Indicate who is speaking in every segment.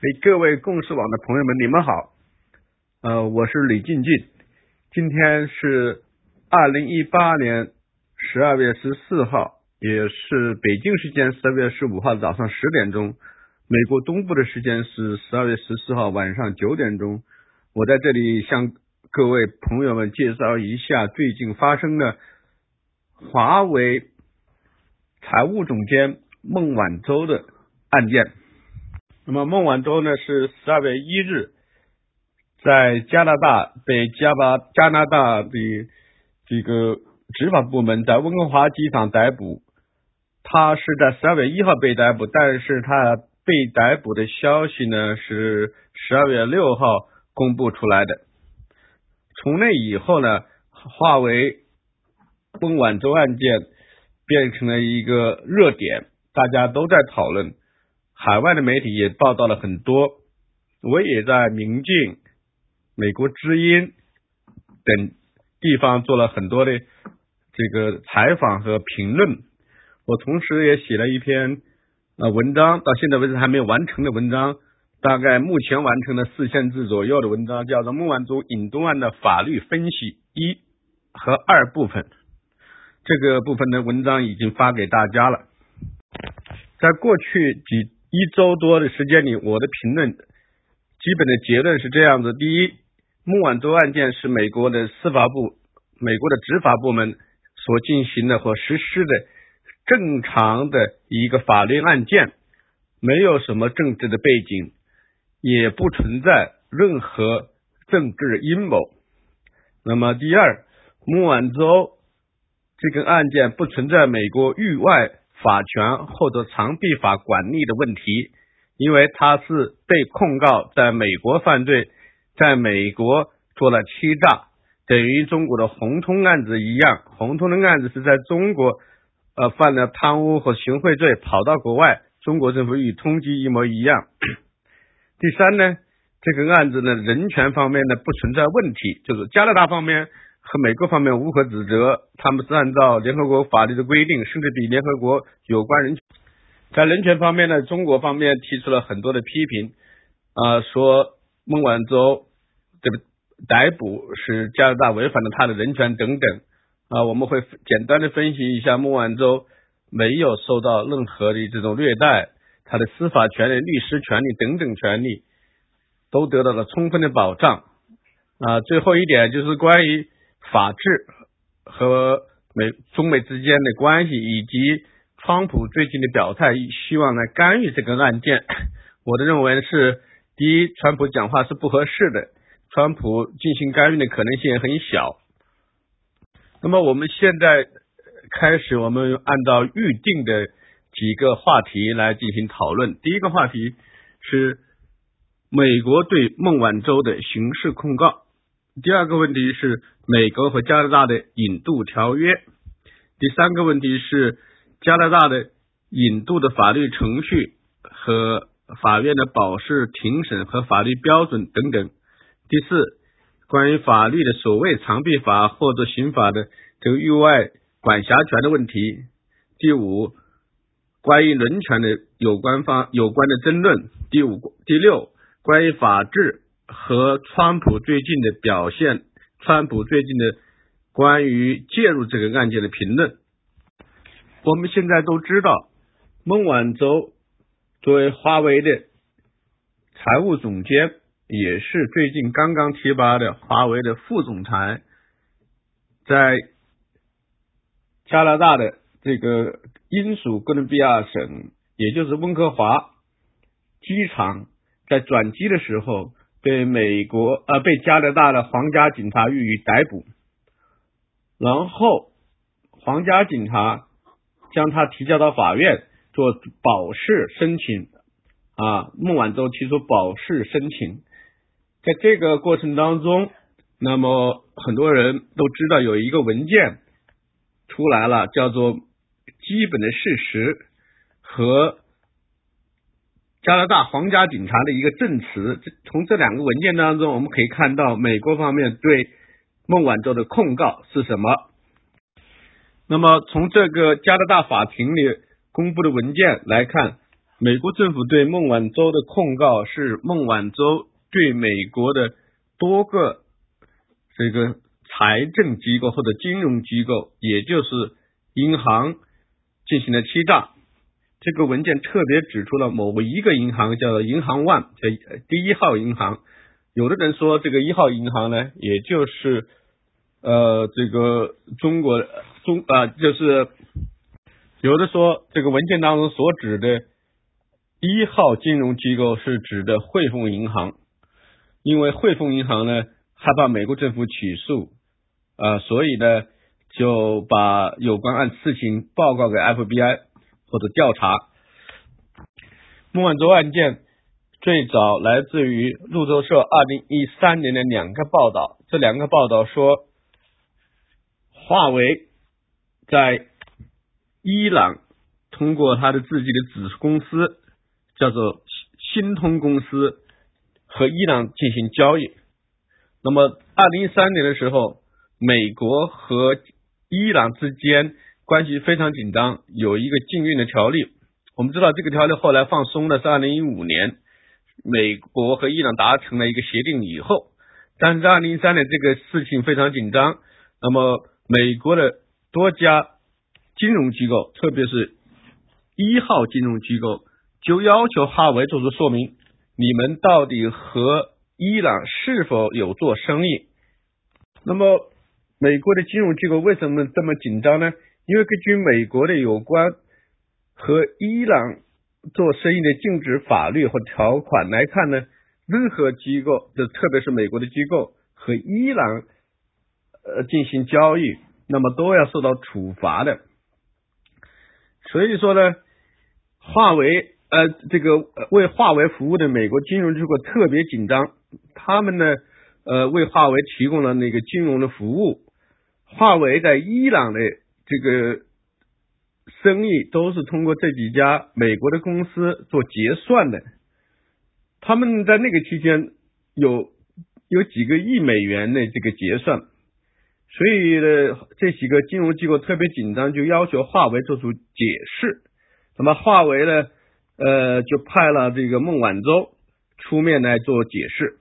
Speaker 1: 给各位共事网的朋友们，你们好，呃，我是李静静，今天是二零一八年十二月十四号，也是北京时间十二月十五号早上十点钟，美国东部的时间是十二月十四号晚上九点钟，我在这里向各位朋友们介绍一下最近发生的华为财务总监孟晚舟的案件。那么孟晚舟呢是十二月一日在加拿大被加巴加拿大的这个执法部门在温哥华机场逮捕，他是在十二月一号被逮捕，但是他被逮捕的消息呢是十二月六号公布出来的。从那以后呢，化为孟晚舟案件变成了一个热点，大家都在讨论。海外的媒体也报道了很多，我也在明镜、美国之音等地方做了很多的这个采访和评论。我同时也写了一篇呃文章，到现在为止还没有完成的文章，大概目前完成了四千字左右的文章，叫做《孟晚舟引渡案的法律分析一和二部分》。这个部分的文章已经发给大家了。在过去几。一周多的时间里，我的评论基本的结论是这样子：第一，孟晚舟案件是美国的司法部、美国的执法部门所进行的或实施的正常的一个法律案件，没有什么政治的背景，也不存在任何政治阴谋。那么，第二，孟晚舟这个案件不存在美国域外。法权或者长臂法管理的问题，因为他是被控告在美国犯罪，在美国做了欺诈，等于中国的红通案子一样。红通的案子是在中国呃犯了贪污和行贿罪，跑到国外，中国政府与通缉一模一样。第三呢，这个案子呢，人权方面呢不存在问题，就是加拿大方面。和美国方面无可指责，他们是按照联合国法律的规定，甚至比联合国有关人权。在人权方面呢，中国方面提出了很多的批评，啊，说孟晚舟这个逮捕是加拿大违反了他的人权等等。啊，我们会简单的分析一下，孟晚舟没有受到任何的这种虐待，他的司法权利、律师权利等等权利都得到了充分的保障。啊，最后一点就是关于。法治和美中美之间的关系，以及川普最近的表态，希望来干预这个案件。我的认为是：第一，川普讲话是不合适的，川普进行干预的可能性也很小。那么我们现在开始，我们按照预定的几个话题来进行讨论。第一个话题是美国对孟晚舟的刑事控告。第二个问题是美国和加拿大的引渡条约，第三个问题是加拿大的引渡的法律程序和法院的保释、庭审和法律标准等等。第四，关于法律的所谓长臂法或者刑法的这个域外管辖权的问题。第五，关于人权的有关方有关的争论。第五、第六，关于法治。和川普最近的表现，川普最近的关于介入这个案件的评论，我们现在都知道，孟晚舟作为华为的财务总监，也是最近刚刚提拔的华为的副总裁，在加拿大的这个英属哥伦比亚省，也就是温哥华机场，在转机的时候。被美国呃被加拿大的皇家警察予以逮捕，然后皇家警察将他提交到法院做保释申请啊，孟晚舟提出保释申请，在这个过程当中，那么很多人都知道有一个文件出来了，叫做基本的事实和。加拿大皇家警察的一个证词，从这两个文件当中，我们可以看到美国方面对孟晚舟的控告是什么。那么从这个加拿大法庭里公布的文件来看，美国政府对孟晚舟的控告是孟晚舟对美国的多个这个财政机构或者金融机构，也就是银行进行了欺诈。这个文件特别指出了某个一个银行叫做银行 One，叫第一号银行。有的人说这个一号银行呢，也就是呃这个中国中啊，就是有的说这个文件当中所指的一号金融机构是指的汇丰银行，因为汇丰银行呢害怕美国政府起诉啊，所以呢就把有关案事情报告给 FBI。或者调查孟晚舟案件，最早来自于路透社二零一三年的两个报道。这两个报道说，华为在伊朗通过他的自己的子公司叫做新通公司和伊朗进行交易。那么二零一三年的时候，美国和伊朗之间。关系非常紧张，有一个禁运的条例。我们知道这个条例后来放松的是二零一五年，美国和伊朗达成了一个协定以后。但是在二零一三年这个事情非常紧张，那么美国的多家金融机构，特别是一号金融机构，就要求哈维做出说明：你们到底和伊朗是否有做生意？那么美国的金融机构为什么这么紧张呢？因为根据美国的有关和伊朗做生意的禁止法律和条款来看呢，任何机构，就特别是美国的机构和伊朗呃进行交易，那么都要受到处罚的。所以说呢，华为呃这个为华为服务的美国金融机构特别紧张，他们呢呃为华为提供了那个金融的服务，华为在伊朗的。这个生意都是通过这几家美国的公司做结算的，他们在那个期间有有几个亿美元的这个结算，所以呢，这几个金融机构特别紧张，就要求华为做出解释。那么华为呢，呃，就派了这个孟晚舟出面来做解释。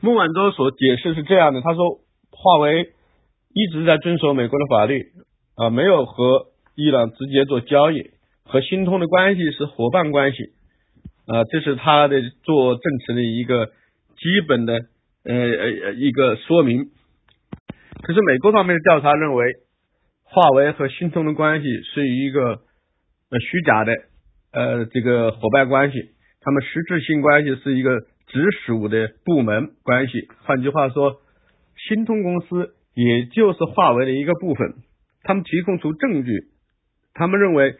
Speaker 1: 孟晚舟所解释是这样的，他说华为一直在遵守美国的法律。啊，没有和伊朗直接做交易，和新通的关系是伙伴关系，啊，这是他的做证词的一个基本的呃呃一个说明。可是美国方面的调查认为，华为和新通的关系是一个呃虚假的呃这个伙伴关系，他们实质性关系是一个直属的部门关系。换句话说，新通公司也就是华为的一个部分。他们提供出证据，他们认为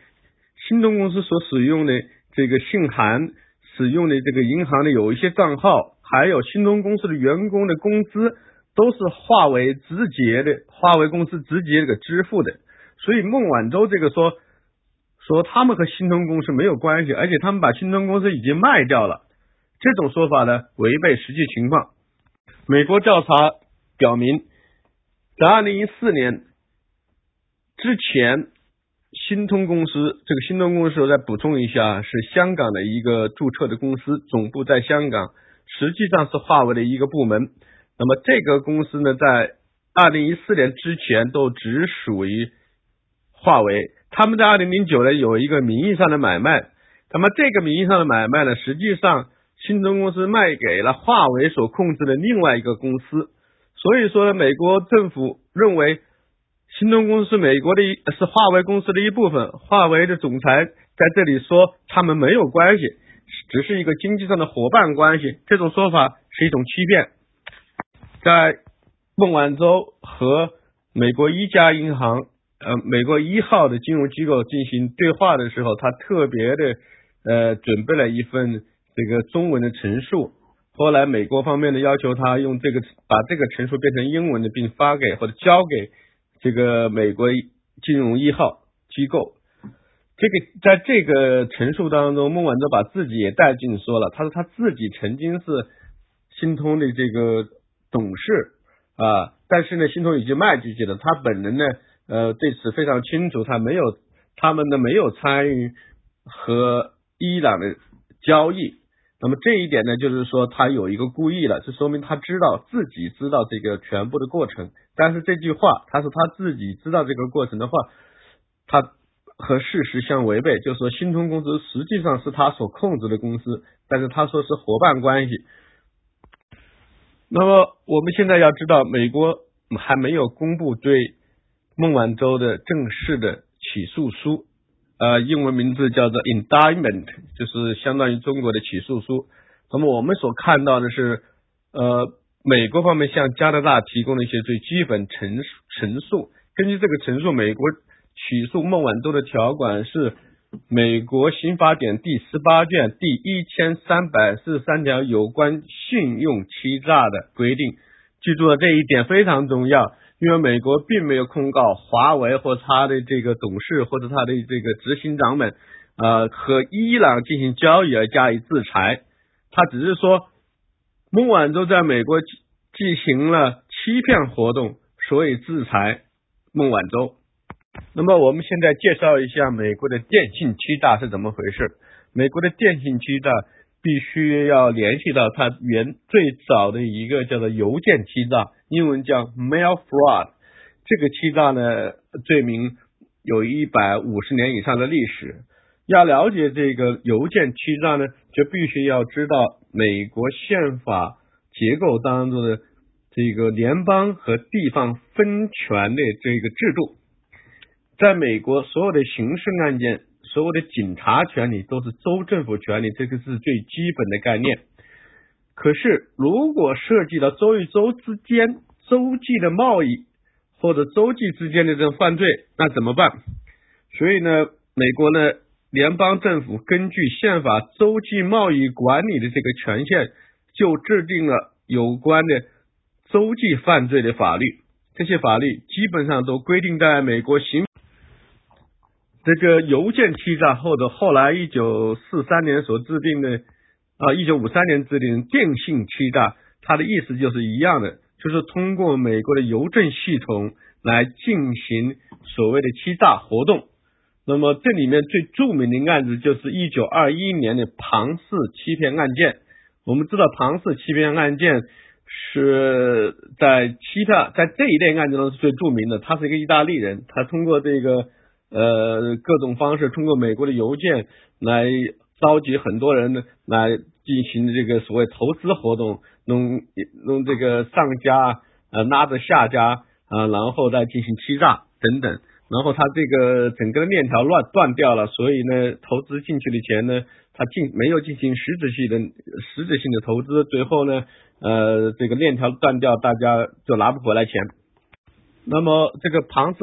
Speaker 1: 新东公司所使用的这个信函、使用的这个银行的有一些账号，还有新东公司的员工的工资，都是华为直接的，华为公司直接给支付的。所以孟晚舟这个说说他们和新东公司没有关系，而且他们把新东公司已经卖掉了，这种说法呢违背实际情况。美国调查表明，在二零一四年。之前，新通公司这个新通公司，我再补充一下，是香港的一个注册的公司，总部在香港，实际上是华为的一个部门。那么这个公司呢，在二零一四年之前都只属于华为。他们在二零零九年有一个名义上的买卖，那么这个名义上的买卖呢，实际上新通公司卖给了华为所控制的另外一个公司。所以说，美国政府认为。新东公司美国的一是华为公司的一部分。华为的总裁在这里说，他们没有关系，只是一个经济上的伙伴关系。这种说法是一种欺骗。在孟晚舟和美国一家银行，呃，美国一号的金融机构进行对话的时候，他特别的呃准备了一份这个中文的陈述。后来美国方面的要求他用这个把这个陈述变成英文的，并发给或者交给。这个美国金融一号机构，这个在这个陈述当中，孟晚舟把自己也带进说了。他说他自己曾经是新通的这个董事啊，但是呢，新通已经卖出去了。他本人呢，呃，对此非常清楚，他没有他们呢没有参与和伊朗的交易。那么这一点呢，就是说他有一个故意了，这说明他知道自己知道这个全部的过程。但是这句话，他说他自己知道这个过程的话，他和事实相违背。就是说，新通公司实际上是他所控制的公司，但是他说是伙伴关系。那么我们现在要知道，美国还没有公布对孟晚舟的正式的起诉书。呃，英文名字叫做 indictment，就是相当于中国的起诉书。那么我们所看到的是，呃，美国方面向加拿大提供了一些最基本陈陈述。根据这个陈述，美国起诉孟晚舟的条款是美国刑法典第十八卷第一千三百四十三条有关信用欺诈的规定。记住了这一点非常重要。因为美国并没有控告华为或他的这个董事或者他的这个执行长们，呃，和伊朗进行交易而加以制裁，他只是说孟晚舟在美国进行了欺骗活动，所以制裁孟晚舟。那么我们现在介绍一下美国的电信欺诈是怎么回事。美国的电信欺诈。必须要联系到它原最早的一个叫做邮件欺诈，英文叫 mail fraud。这个欺诈呢，罪名有一百五十年以上的历史。要了解这个邮件欺诈呢，就必须要知道美国宪法结构当中的这个联邦和地方分权的这个制度。在美国，所有的刑事案件。所有的警察权利都是州政府权利，这个是最基本的概念。可是，如果涉及到州与州之间州际的贸易，或者州际之间的这种犯罪，那怎么办？所以呢，美国呢，联邦政府根据宪法州际贸易管理的这个权限，就制定了有关的州际犯罪的法律。这些法律基本上都规定在美国刑。这个邮件欺诈或者后来一九四三年所制定的啊，一九五三年制定电信欺诈，它的意思就是一样的，就是通过美国的邮政系统来进行所谓的欺诈活动。那么这里面最著名的案子就是一九二一年的庞氏欺骗案件。我们知道庞氏欺骗案件是在欺诈在这一类案件中是最著名的。他是一个意大利人，他通过这个。呃，各种方式通过美国的邮件来召集很多人来进行这个所谓投资活动，弄弄这个上家呃拉着下家啊，然后再进行欺诈等等，然后他这个整个链条乱断掉了，所以呢，投资进去的钱呢，他进没有进行实质性的实质性的投资，最后呢，呃，这个链条断掉，大家就拿不回来钱。那么这个庞氏。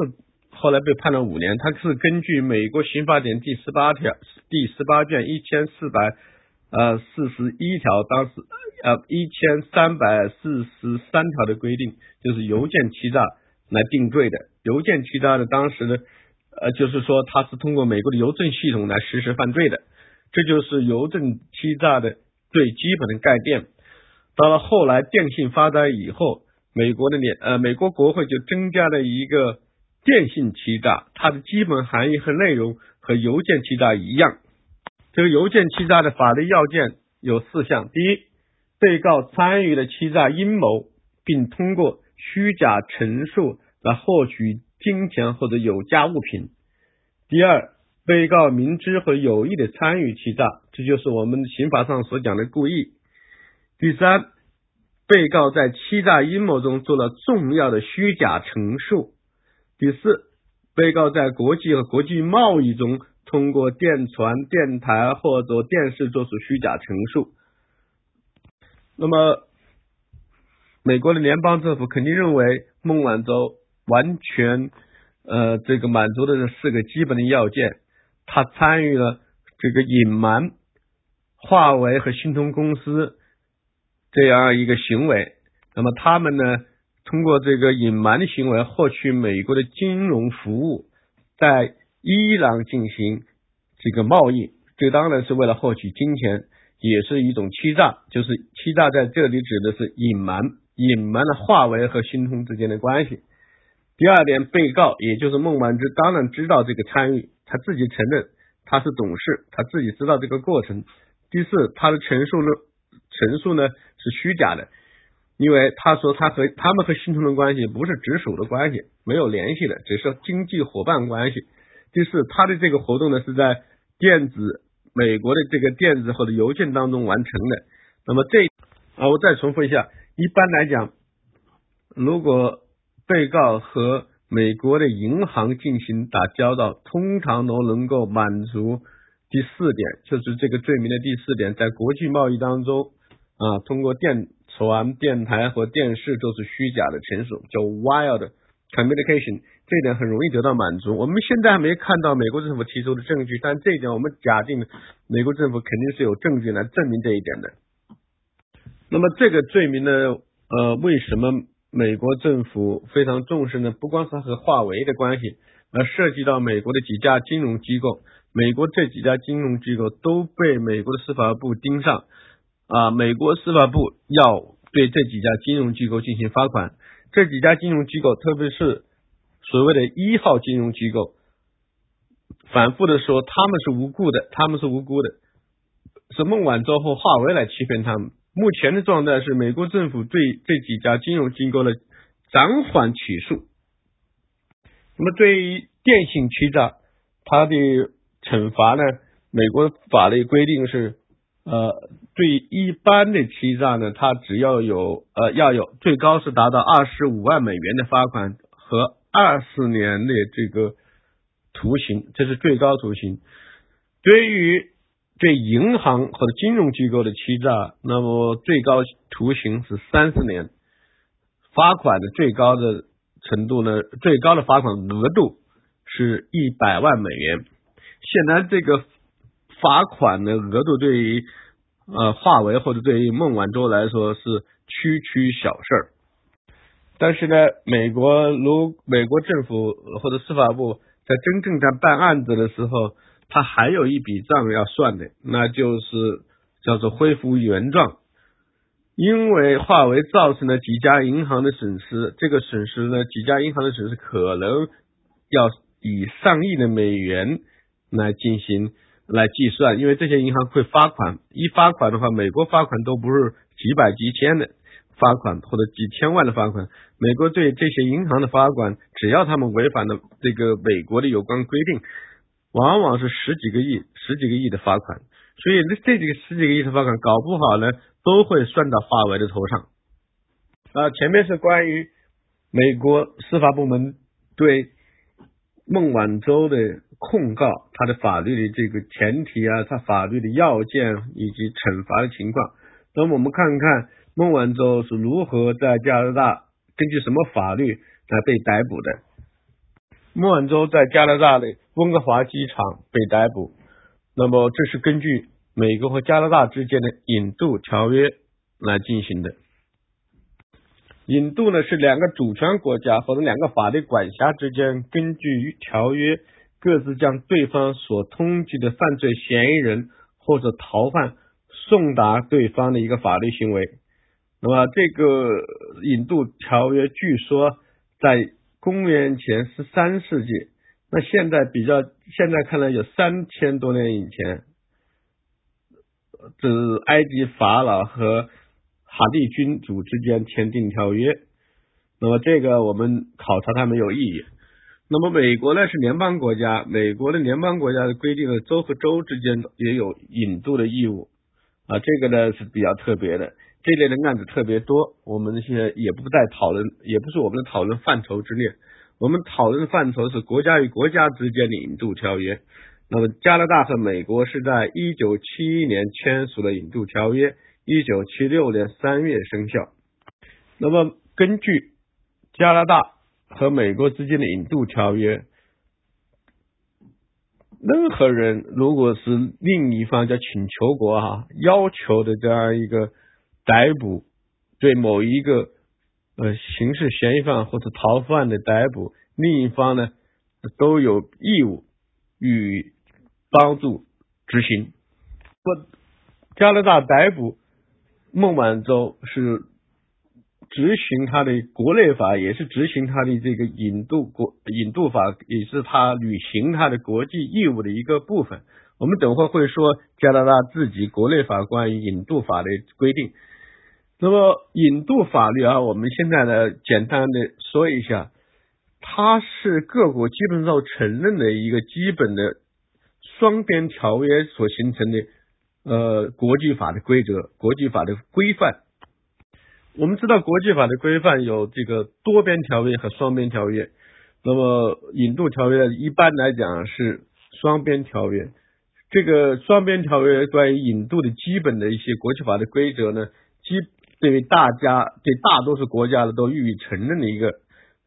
Speaker 1: 后来被判了五年，他是根据美国刑法典第十八条第十八卷一千四百呃四十一条，当时呃一千三百四十三条的规定，就是邮件欺诈来定罪的。邮件欺诈的当时呢，呃就是说他是通过美国的邮政系统来实施犯罪的，这就是邮政欺诈的最基本的概念。到了后来电信发展以后，美国的联呃美国国会就增加了一个。电信欺诈，它的基本含义和内容和邮件欺诈一样。这个邮件欺诈的法律要件有四项：第一，被告参与了欺诈阴谋，并通过虚假陈述来获取金钱或者有价物品；第二，被告明知或有意的参与欺诈，这就是我们刑法上所讲的故意；第三，被告在欺诈阴谋中做了重要的虚假陈述。第四，被告在国际和国际贸易中通过电传、电台或者电视做出虚假陈述。那么，美国的联邦政府肯定认为孟晚舟完全呃这个满足的这四个基本的要件，他参与了这个隐瞒华为和信通公司这样一个行为。那么他们呢？通过这个隐瞒的行为获取美国的金融服务，在伊朗进行这个贸易，这当然是为了获取金钱，也是一种欺诈。就是欺诈在这里指的是隐瞒，隐瞒了华为和新通之间的关系。第二点，被告也就是孟晚舟当然知道这个参与，他自己承认他是董事，他自己知道这个过程。第四，他的陈述呢，陈述呢是虚假的，因为他说他和他们和新通的关系不是直属的关系，没有联系的，只是经济伙伴关系。第四，他的这个活动呢是在电子美国的这个电子或者邮件当中完成的。那么这啊，我再重复一下，一般来讲，如果被告和美国的银行进行打交道，通常都能够满足。第四点就是这个罪名的第四点，在国际贸易当中啊，通过电传、电台和电视都是虚假的陈述，叫 wild communication，这一点很容易得到满足。我们现在还没看到美国政府提出的证据，但这一点我们假定美国政府肯定是有证据来证明这一点的。那么这个罪名呢，呃，为什么美国政府非常重视呢？不光是和华为的关系，而涉及到美国的几家金融机构。美国这几家金融机构都被美国的司法部盯上啊！美国司法部要对这几家金融机构进行罚款。这几家金融机构，特别是所谓的一号金融机构，反复的说他们是无辜的，他们是无辜的，是孟晚舟和华为来欺骗他们。目前的状态是，美国政府对这几家金融机构的暂缓起诉。那么，对于电信欺诈，它的惩罚呢？美国法律规定是，呃，对一般的欺诈呢，它只要有呃要有最高是达到二十五万美元的罚款和二十年的这个徒刑，这是最高徒刑。对于对银行或者金融机构的欺诈，那么最高徒刑是三十年，罚款的最高的程度呢，最高的罚款额度是一百万美元。显然，这个罚款的额度对于呃华为或者对于孟晚舟来说是区区小事儿。但是呢，美国如美国政府或者司法部在真正在办案子的时候，他还有一笔账要算的，那就是叫做恢复原状。因为华为造成了几家银行的损失，这个损失呢，几家银行的损失可能要以上亿的美元。来进行来计算，因为这些银行会发款，一发款的话，美国发款都不是几百几千的发款或者几千万的发款，美国对这些银行的罚款，只要他们违反了这个美国的有关规定，往往是十几个亿、十几个亿的罚款，所以这几个十几个亿的罚款，搞不好呢，都会算到华为的头上。啊，前面是关于美国司法部门对孟晚舟的。控告他的法律的这个前提啊，他法律的要件以及惩罚的情况。那么我们看看孟晚舟是如何在加拿大根据什么法律来被逮捕的。孟晚舟在加拿大的温哥华机场被逮捕。那么这是根据美国和加拿大之间的引渡条约来进行的。引渡呢是两个主权国家或者两个法律管辖之间根据条约。各自将对方所通缉的犯罪嫌疑人或者逃犯送达对方的一个法律行为。那么，这个引渡条约据说在公元前十三世纪，那现在比较现在看来有三千多年以前，这埃及法老和哈蒂君主之间签订条约。那么，这个我们考察它没有意义。那么美国呢是联邦国家，美国的联邦国家的规定了州和州之间也有引渡的义务啊，这个呢是比较特别的，这类的案子特别多，我们现在也不在讨论，也不是我们的讨论范畴之列，我们讨论的范畴是国家与国家之间的引渡条约。那么加拿大和美国是在一九七一年签署了引渡条约，一九七六年三月生效。那么根据加拿大。和美国之间的引渡条约，任何人如果是另一方叫请求国哈要求的这样一个逮捕，对某一个呃刑事嫌疑犯或者逃犯的逮捕，另一方呢都有义务予以帮助执行。不，加拿大逮捕孟晚舟是执行他的国内法，也是执行他的这个引渡国引渡法，也是他履行他的国际义务的一个部分。我们等会会说加拿大自己国内法关于引渡法的规定。那么引渡法律啊，我们现在呢简单的说一下，它是各国基本上承认的一个基本的双边条约所形成的呃国际法的规则、国际法的规范。我们知道国际法的规范有这个多边条约和双边条约。那么引渡条约一般来讲是双边条约。这个双边条约关于引渡的基本的一些国际法的规则呢，基。对于大家对大多数国家的都予以承认的一个，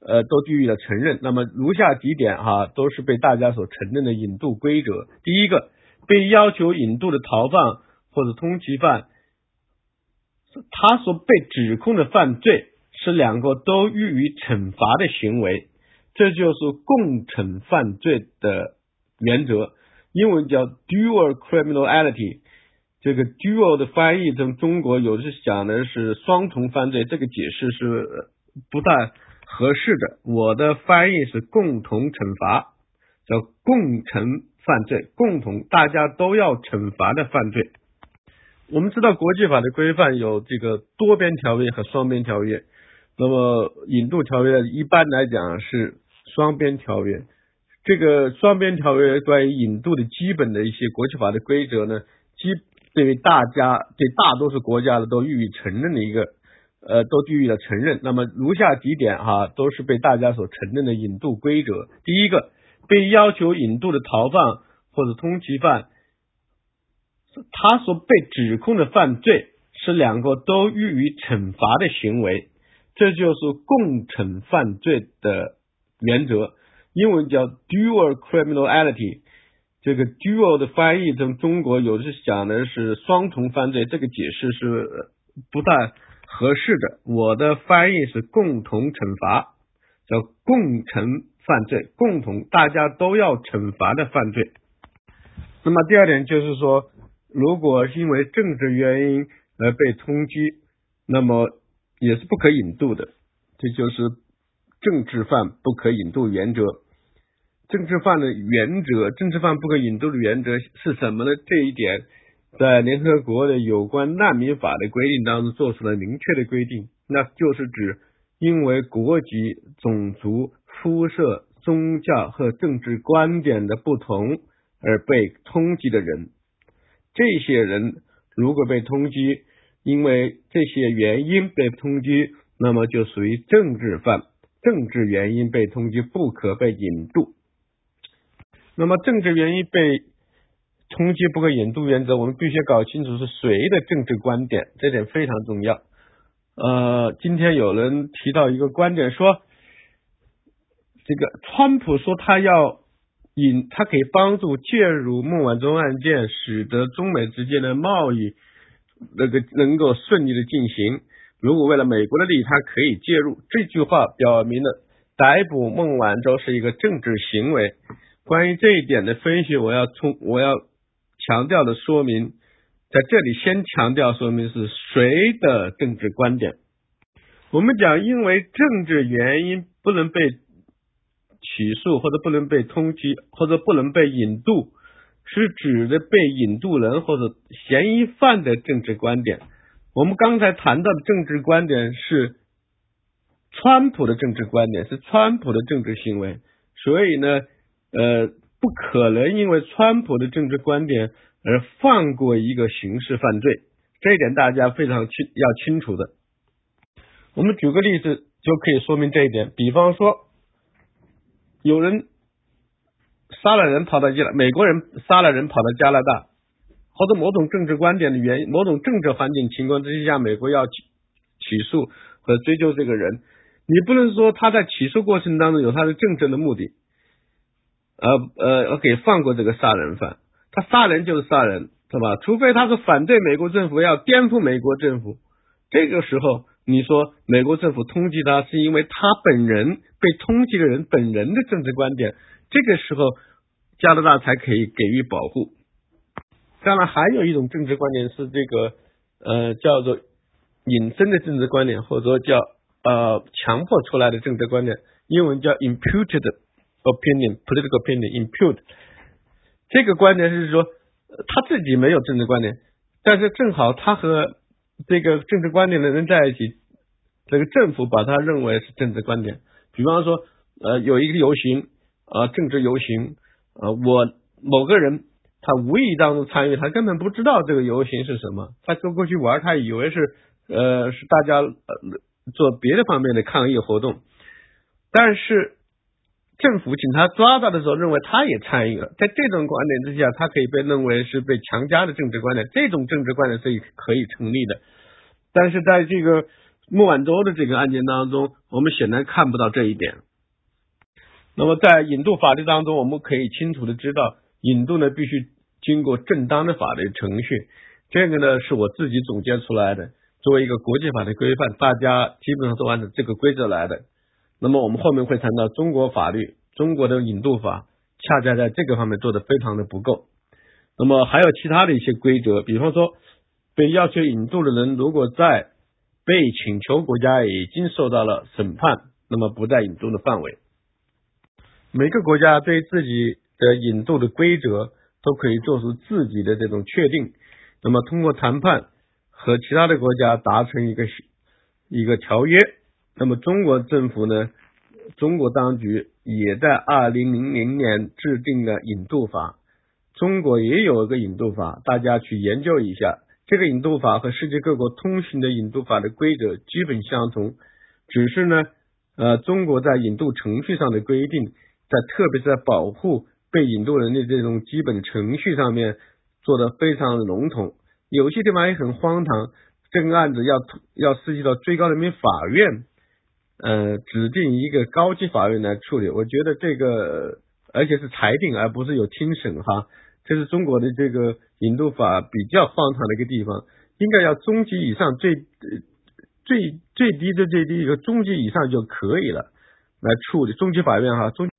Speaker 1: 呃，都予以了承认。那么如下几点哈，都是被大家所承认的引渡规则。第一个，被要求引渡的逃犯或者通缉犯，他所被指控的犯罪是两个都予以惩罚的行为，这就是共惩犯罪的原则，英文叫 dual criminality。这个 dual 的翻译中中国有的是讲的是双重犯罪，这个解释是不太合适的。我的翻译是共同惩罚，叫共惩犯罪，共同大家都要惩罚的犯罪。我们知道国际法的规范有这个多边条约和双边条约，那么引渡条约一般来讲是双边条约。这个双边条约关于引渡的基本的一些国际法的规则呢，基。对于大家对大多数国家的都予以承认的一个，呃，都予以了承认。那么如下几点哈，都是被大家所承认的引渡规则。第一个，被要求引渡的逃犯或者通缉犯，他所被指控的犯罪是两个都予以惩罚的行为，这就是共惩犯罪的原则，英文叫 dual criminality。这个 dual 的翻译中中国有的是讲的是双重犯罪，这个解释是不太合适的。我的翻译是共同惩罚，叫共惩犯罪，共同大家都要惩罚的犯罪。那么第二点就是说，如果因为政治原因而被通缉，那么也是不可引渡的，这就是政治犯不可引渡原则。政治犯的原则，政治犯不可引渡的原则是什么呢？这一点在联合国的有关难民法的规定当中做出了明确的规定，那就是指因为国籍、种族、肤色、宗教和政治观点的不同而被通缉的人，这些人如果被通缉，因为这些原因被通缉，那么就属于政治犯，政治原因被通缉，不可被引渡。那么政治原因被通缉不可引渡原则，我们必须搞清楚是谁的政治观点，这点非常重要。呃，今天有人提到一个观点，说这个川普说他要引，他可以帮助介入孟晚舟案件，使得中美之间的贸易那个能够顺利的进行。如果为了美国的利益，他可以介入。这句话表明了逮捕孟晚舟是一个政治行为。关于这一点的分析，我要从我要强调的说明，在这里先强调说明是谁的政治观点。我们讲，因为政治原因不能被起诉，或者不能被通缉，或者不能被引渡，是指的被引渡人或者嫌疑犯的政治观点。我们刚才谈到的政治观点是川普的政治观点，是川普的政治行为，所以呢。呃，不可能因为川普的政治观点而放过一个刑事犯罪，这一点大家非常清要清楚的。我们举个例子就可以说明这一点，比方说有人杀了人跑到加，美国人杀了人跑到加拿大，或者某种政治观点的原因，某种政治环境情况之下，美国要起起诉和追究这个人，你不能说他在起诉过程当中有他的政治的目的。呃呃，给放过这个杀人犯，他杀人就是杀人，是吧？除非他是反对美国政府，要颠覆美国政府，这个时候你说美国政府通缉他，是因为他本人被通缉的人本人的政治观点，这个时候加拿大才可以给予保护。当然，还有一种政治观点是这个呃叫做隐身的政治观点，或者说叫
Speaker 2: 呃强迫出来的政治观点，英文叫 imputed opinion，political opinion，impute。这个观点是说他自己没有政治观点，但是正好他和这个政治观点的人在一起，这个政府把他认为是政治观点。比方说，呃，有一个游行，呃，政治游行，呃，我某个人。他无意当中参与，他根本不知道这个游行是什么。他走过去玩，他以为是呃是大家呃做别的方面的抗议活动。但是政府请他抓到的时候，认为他也参与了。在这种观点之下，他可以被认为是被强加的政治观点。这种政治观点是可以成立的。但是在这个孟晚舟的这个案件当中，我们显然看不到这一点。那么在引渡法律当中，我们可以清楚的知道。引渡呢，必须经过正当的法律程序，这个呢是我自己总结出来的。作为一个国际法的规范，大家基本上都按照这个规则来的。那么我们后面会谈到中国法律，中国的引渡法恰恰在这个方面做的非常的不够。那么还有其他的一些规则，比方说被要求引渡的人，如果在被请求国家已经受到了审判，那么不在引渡的范围。每个国家对自己。的引渡的规则都可以做出自己的这种确定，那么通过谈判和其他的国家达成一个一个条约，那么中国政府呢，中国当局也在二零零零年制定了引渡法，中国也有一个引渡法，大家去研究一下，这个引渡法和世界各国通行的引渡法的规则基本相同，只是呢，呃，中国在引渡程序上的规定，在特别是在保护。被引渡人的这种基本程序上面做的非常的笼统，有些地方也很荒唐。这个案子要要涉及到最高人民法院，呃，指定一个高级法院来处理。我觉得这个而且是裁定，而不是有听审哈。这是中国的这个引渡法比较荒唐的一个地方，应该要中级以上最最最低的最低一个中级以上就可以了来处理中级法院哈中。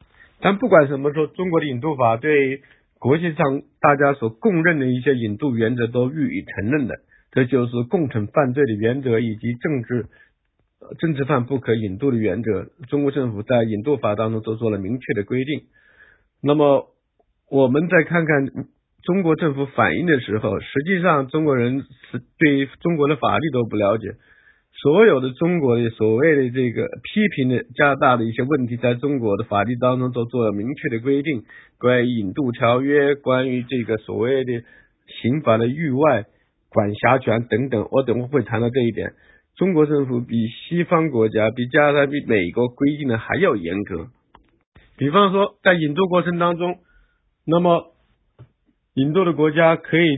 Speaker 2: 但不管什么说，中国的引渡法对国际上大家所公认的一些引渡原则都予以承认的，这就是共同犯罪的原则以及政治政治犯不可引渡的原则。中国政府在引渡法当中都做了明确的规定。那么，我们再看看中国政府反映的时候，实际上中国人是对中国的法律都不了解。所有的中国的所谓的这个批评的加大的一些问题，在中国的法律当中都做了明确的规定，关于引渡条约，关于这个所谓的刑法的域外管辖权等等，我等会会谈到这一点。中国政府比西方国家，比加拿大、比美国规定的还要严格。比方说，在引渡过程当中，那么引渡的国家可以，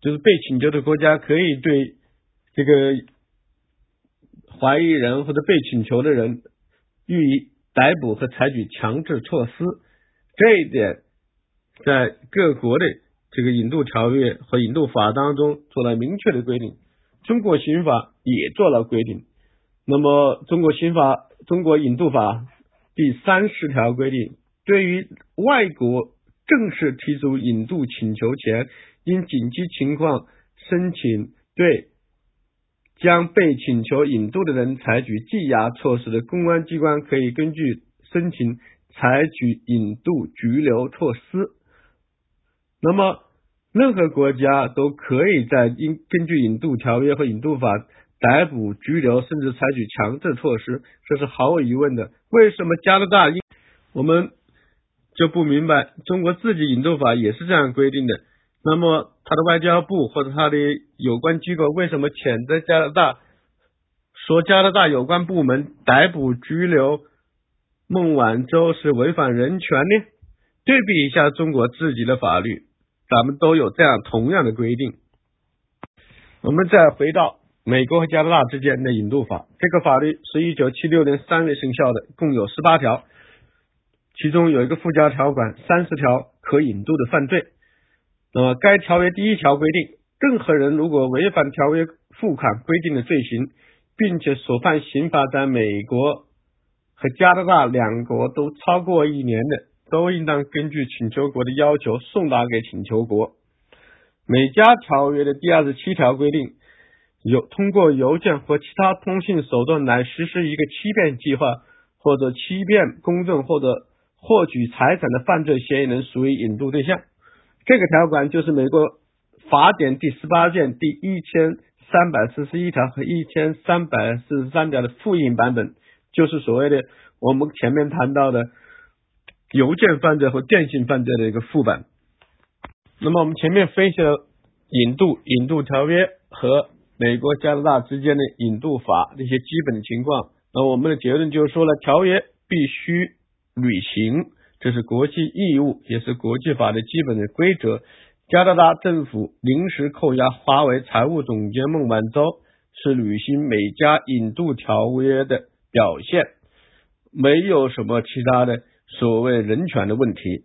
Speaker 2: 就是被请求的国家可以对这个。怀疑人或者被请求的人予以逮捕和采取强制措施，这一点在各国的这个引渡条约和引渡法当中做了明确的规定。中国刑法也做了规定。那么，中国刑法、中国引渡法第三十条规定，对于外国正式提出引渡请求前，因紧急情况申请对。将被请求引渡的人采取羁押措施的公安机关，可以根据申请采取引渡拘留措施。那么，任何国家都可以在应根据引渡条约和引渡法逮捕、拘留，甚至采取强制措施，这是毫无疑问的。为什么加拿大应我们就不明白？中国自己引渡法也是这样规定的。那么，他的外交部或者他的有关机构为什么谴责加拿大，说加拿大有关部门逮捕拘留孟晚舟是违反人权呢？对比一下中国自己的法律，咱们都有这样同样的规定。我们再回到美国和加拿大之间的引渡法，这个法律是一九七六年三月生效的，共有十八条，其中有一个附加条款，三十条可引渡的犯罪。那么，该条约第一条规定，任何人如果违反条约付款规定的罪行，并且所犯刑罚在美国和加拿大两国都超过一年的，都应当根据请求国的要求送达给请求国。美加条约的第二十七条规定，有通过邮件或其他通信手段来实施一个欺骗计划，或者欺骗公众或者获取财产的犯罪嫌疑人属于引渡对象。这个条款就是美国法典第十八件第一千三百四十一条和一千三百四十三条的复印版本，就是所谓的我们前面谈到的邮件犯罪和电信犯罪的一个副本。那么我们前面分析了引渡、引渡条约和美国、加拿大之间的引渡法那些基本的情况。那我们的结论就是说了，条约必须履行，这是国际义务，也是国际法的基本的规则。加拿大政府临时扣押华为财务总监孟晚舟，是履行美加引渡条约的表现，没有什么其他的所谓人权的问题。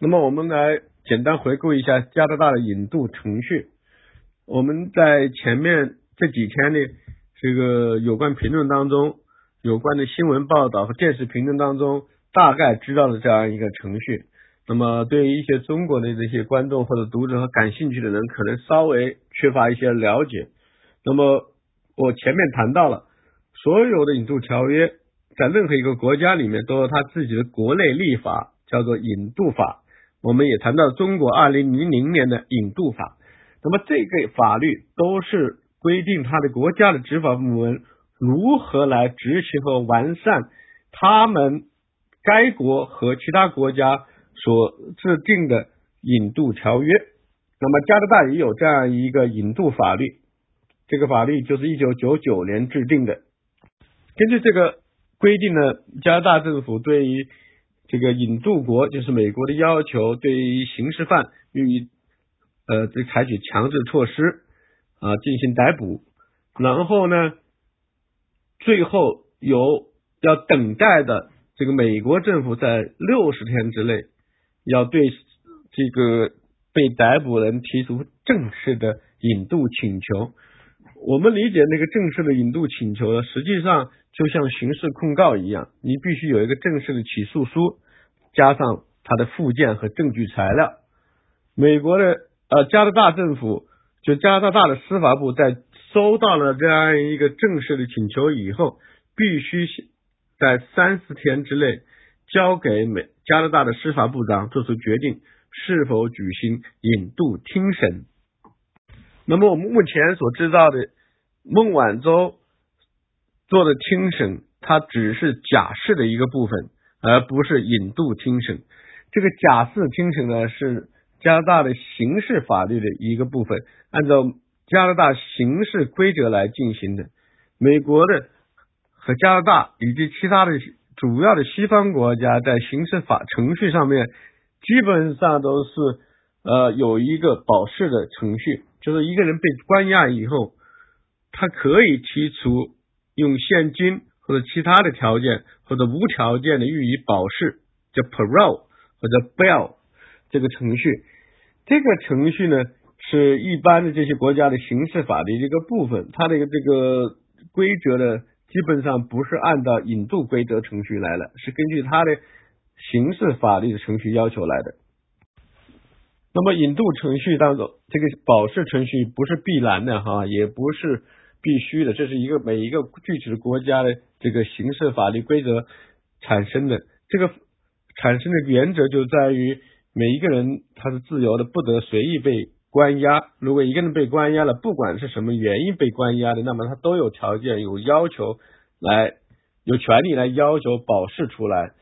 Speaker 2: 那么我们来。简单回顾一下加拿大的引渡程序。我们在前面这几天的这个有关评论当中，有关的新闻报道和电视评论当中，大概知道了这样一个程序。那么，对于一些中国的这些观众或者读者和感兴趣的人，可能稍微缺乏一些了解。那么，我前面谈到了，所有的引渡条约在任何一个国家里面都有它自己的国内立法，叫做引渡法。我们也谈到中国二零零零年的引渡法，那么这个法律都是规定他的国家的执法部门如何来执行和完善他们该国和其他国家所制定的引渡条约。那么加拿大也有这样一个引渡法律，这个法律就是一九九九年制定的。根据这个规定呢，加拿大政府对于这个引渡国就是美国的要求，对于刑事犯予以呃，这采取强制措施啊，进行逮捕，然后呢，最后由要等待的这个美国政府在六十天之内，要对这个被逮捕人提出正式的引渡请求。我们理解那个正式的引渡请求呢，实际上。就像刑事控告一样，你必须有一个正式的起诉书，加上它的附件和证据材料。美国的呃加拿大政府，就加拿大的司法部，在收到了这样一个正式的请求以后，必须在三十天之内交给美加拿大的司法部长做出决定，是否举行引渡听审。那么我们目前所知道的孟晚舟。做的听审，它只是假释的一个部分，而不是引渡听审。这个假释听审呢，是加拿大的刑事法律的一个部分，按照加拿大刑事规则来进行的。美国的和加拿大以及其他的主要的西方国家，在刑事法程序上面，基本上都是呃有一个保释的程序，就是一个人被关押以后，他可以提出。用现金或者其他的条件，或者无条件的予以保释，叫 parole 或者 bail 这个程序。这个程序呢，是一般的这些国家的刑事法的一个部分。它的这个规则呢，基本上不是按照引渡规则程序来了，是根据它的刑事法律的程序要求来的。那么引渡程序当中，这个保释程序不是必然的哈，也不是。必须的，这是一个每一个具体的国家的这个刑事法律规则产生的。这个产生的原则就在于每一个人他是自由的，不得随意被关押。如果一个人被关押了，不管是什么原因被关押的，那么他都有条件、有要求来有权利来要求保释出来。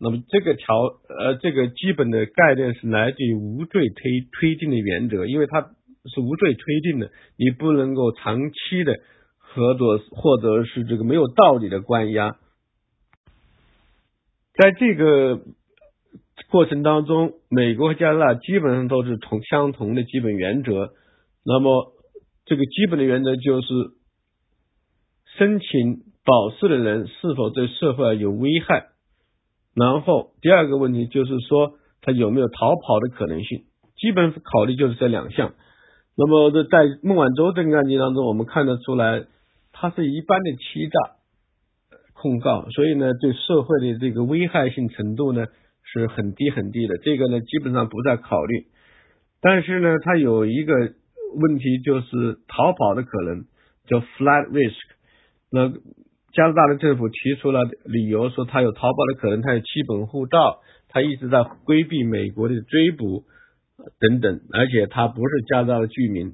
Speaker 2: 那么这个条呃这个基本的概念是来自于无罪推推定的原则，因为他。是无罪推定的，你不能够长期的合作或者是这个没有道理的关押。在这个过程当中，美国和加拿大基本上都是同相同的基本原则。那么，这个基本的原则就是申请保释的人是否对社会有危害。然后，第二个问题就是说他有没有逃跑的可能性。基本考虑就是这两项。那么，在在孟晚舟这个案件当中，我们看得出来，他是一般的欺诈控告，所以呢，对社会的这个危害性程度呢是很低很低的，这个呢基本上不在考虑。但是呢，他有一个问题就是逃跑的可能，叫 flight risk。那加拿大的政府提出了理由，说他有逃跑的可能，他有基本护照，他一直在规避美国的追捕等等，而且他不是加拿大的居民。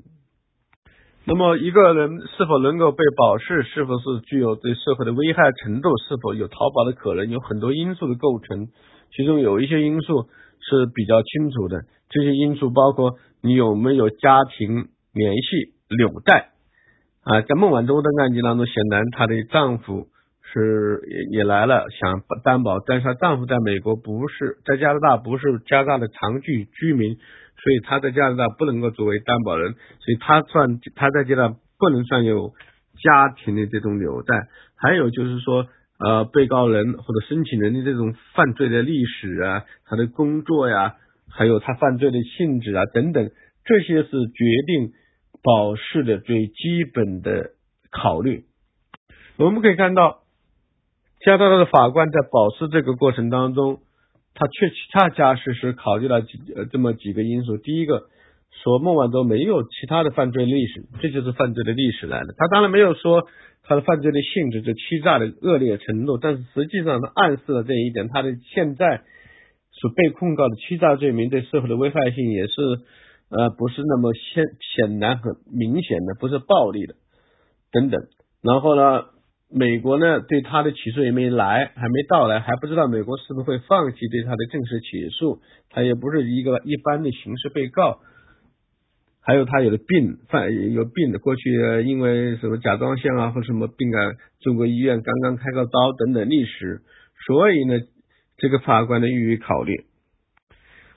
Speaker 2: 那么一个人是否能够被保释，是否是具有对社会的危害程度，是否有逃跑的可能，有很多因素的构成。其中有一些因素是比较清楚的，这些因素包括你有没有家庭联系纽带啊。在孟晚舟的案件当中，显然她的丈夫是也也来了，想担保，但是她丈夫在美国不是在加拿大，不是加拿大的长居居民。所以她在加拿大不能够作为担保人，所以她算她在加拿大不能算有家庭的这种纽带。还有就是说，呃，被告人或者申请人的这种犯罪的历史啊，他的工作呀，还有他犯罪的性质啊等等，这些是决定保释的最基本的考虑。我们可以看到，加拿大的法官在保释这个过程当中。他确恰恰实实考虑了几呃这么几个因素。第一个说孟晚舟没有其他的犯罪历史，这就是犯罪的历史来了。他当然没有说他的犯罪的性质，这欺诈的恶劣程度，但是实际上他暗示了这一点。他的现在所被控告的欺诈罪名对社会的危害性也是呃不是那么显显然很明显的，不是暴力的等等。然后呢？美国呢，对他的起诉也没来，还没到来，还不知道美国是不是会放弃对他的正式起诉。他也不是一个一般的刑事被告，还有他有的病，犯有病的，过去因为什么甲状腺啊或什么病啊，住过医院，刚刚开个刀等等历史，所以呢，这个法官呢予以考虑。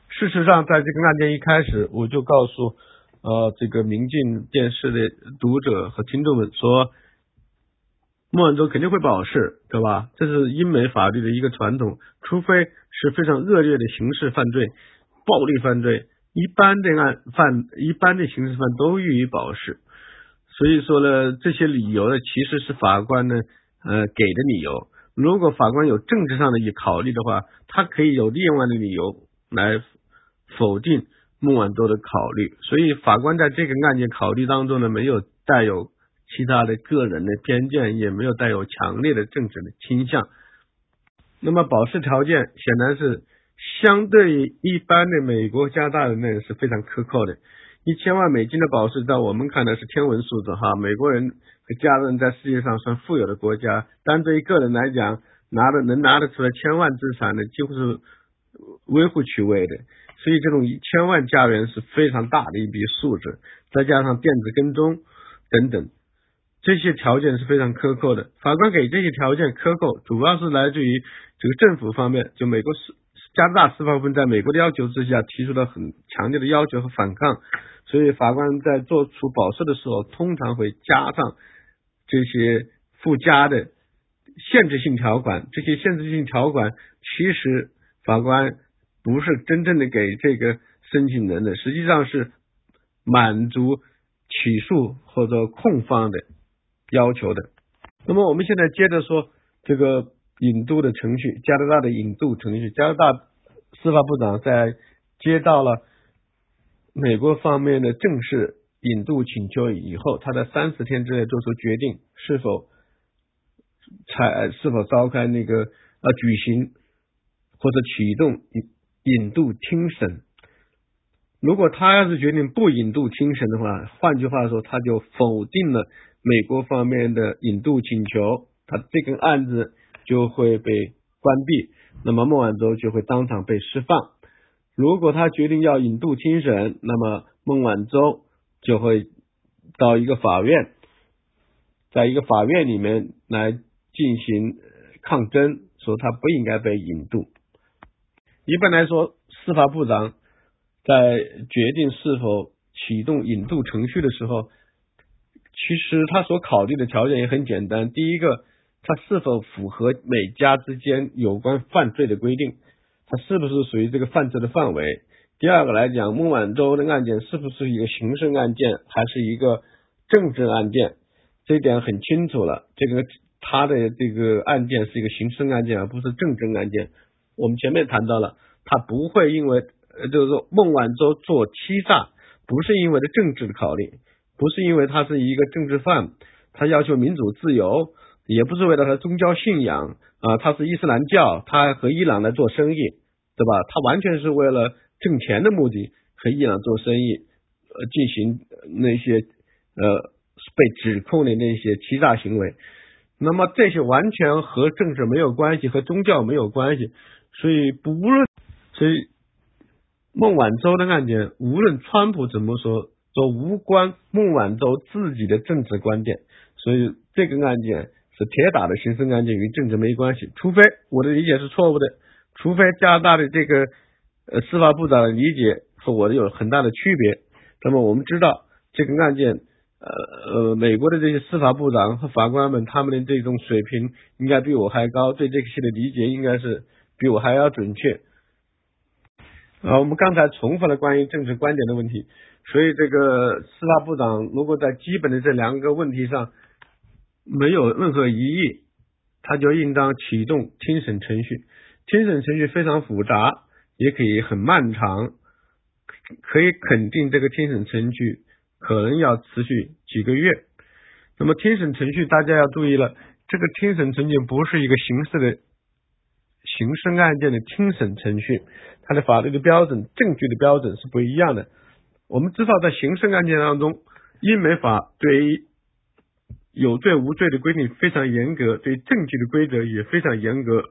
Speaker 2: 事实上，在这个案件一开始，我就告诉呃这个明镜电视的读者和听众们说。孟晚舟肯定会保释，对吧？这是英美法律的一个传统，除非是非常恶劣的刑事犯罪、暴力犯罪，一般的案犯、一般的刑事犯都予以保释。所以说呢，这些理由呢，其实是法官呢，呃，给的理由。如果法官有政治上的一考虑的话，他可以有另外的理由来否定孟晚舟的考虑。所以法官在这个案件考虑当中呢，没有带有。其他的个人的偏见也没有带有强烈的政治的倾向。那么保释条件显然是相对于一般的美国加拿大人呢是非常苛刻的。一千万美金的保释在我们看来是天文数字哈。美国人和加人在世界上算富有的国家，但对于个人来讲，拿的能拿得出来千万资产的几乎是微乎其微的。所以这种一千万加元是非常大的一笔数字，再加上电子跟踪等等。这些条件是非常苛刻的，法官给这些条件苛刻，主要是来自于这个政府方面，就美国司加拿大司法部门在美国的要求之下提出了很强烈的要求和反抗，所以法官在做出保释的时候，通常会加上这些附加的限制性条款。这些限制性条款其实法官不是真正的给这个申请人的，实际上是满足起诉或者控方的。要求的。那么我们现在接着说这个引渡的程序，加拿大的引渡程序。加拿大司法部长在接到了美国方面的正式引渡请求以后，他在三十天之内做出决定，是否采是否召开那个呃举行或者启动引引渡听审。如果他要是决定不引渡听审的话，换句话说，他就否定了。美国方面的引渡请求，他这个案子就会被关闭，那么孟晚舟就会当场被释放。如果他决定要引渡听审，那么孟晚舟就会到一个法院，在一个法院里面来进行抗争，说他不应该被引渡。一般来说，司法部长在决定是否启动引渡程序的时候。其实他所考虑的条件也很简单，第一个，他是否符合美加之间有关犯罪的规定，他是不是属于这个犯罪的范围？第二个来讲，孟晚舟的案件是不是一个刑事案件，还是一个政治案件？这一点很清楚了，这个他的这个案件是一个刑事案件，而不是政治案件。我们前面谈到了，他不会因为，呃，就是说孟晚舟做欺诈。不是因为的政治的考虑，不是因为他是一个政治犯，他要求民主自由，也不是为了他宗教信仰啊，他是伊斯兰教，他和伊朗来做生意，对吧？他完全是为了挣钱的目的和伊朗做生意，呃，进行那些呃被指控的那些欺诈行为。那么这些完全和政治没有关系，和宗教没有关系，所以不论所以孟晚舟的案件，无论川普怎么说，都无关孟晚舟自己的政治观点，所以这个案件是铁打的刑事案件，与政治没关系。除非我的理解是错误的，除非加拿大的这个呃司法部长的理解和我的有很大的区别。那么我们知道这个案件。呃呃，美国的这些司法部长和法官们，他们的这种水平应该比我还高，对这个事的理解应该是比我还要准确。啊，我们刚才重复了关于政治观点的问题，所以这个司法部长如果在基本的这两个问题上没有任何异议，他就应当启动听审程序。听审程序非常复杂，也可以很漫长，可以肯定这个听审程序。可能要持续几个月。那么听审程序大家要注意了，这个听审程序不是一个刑事的刑事案件的听审程序，它的法律的标准、证据的标准是不一样的。我们知道，在刑事案件当中，英美法对于有罪无罪的规定非常严格，对证据的规则也非常严格，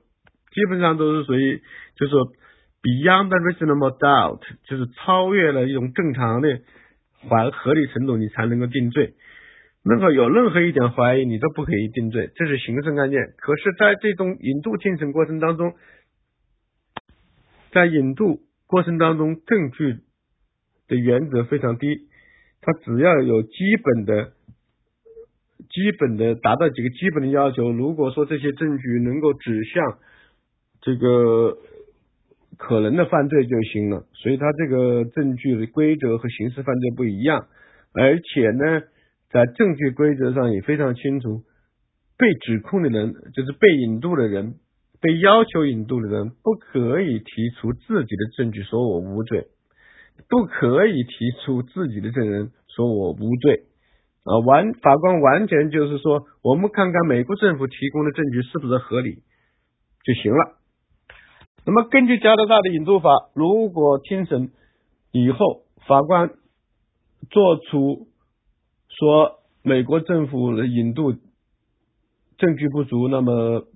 Speaker 2: 基本上都是属于就是 beyond reasonable doubt，就是超越了一种正常的。还合理程度，你才能够定罪。任何有任何一点怀疑，你都不可以定罪。这是刑事案件。可是，在这种引渡听审过程当中，在引渡过程当中，证据的原则非常低。他只要有基本的、基本的达到几个基本的要求。如果说这些证据能够指向这个。可能的犯罪就行了，所以他这个证据的规则和刑事犯罪不一样，而且呢，在证据规则上也非常清楚，被指控的人就是被引渡的人，被要求引渡的人不可以提出自己的证据说我无罪，不可以提出自己的证人说我无罪啊，完法官完全就是说，我们看看美国政府提供的证据是不是合理就行了。那么，根据加拿大的引渡法，如果庭审以后法官做出说美国政府的引渡证据不足，那么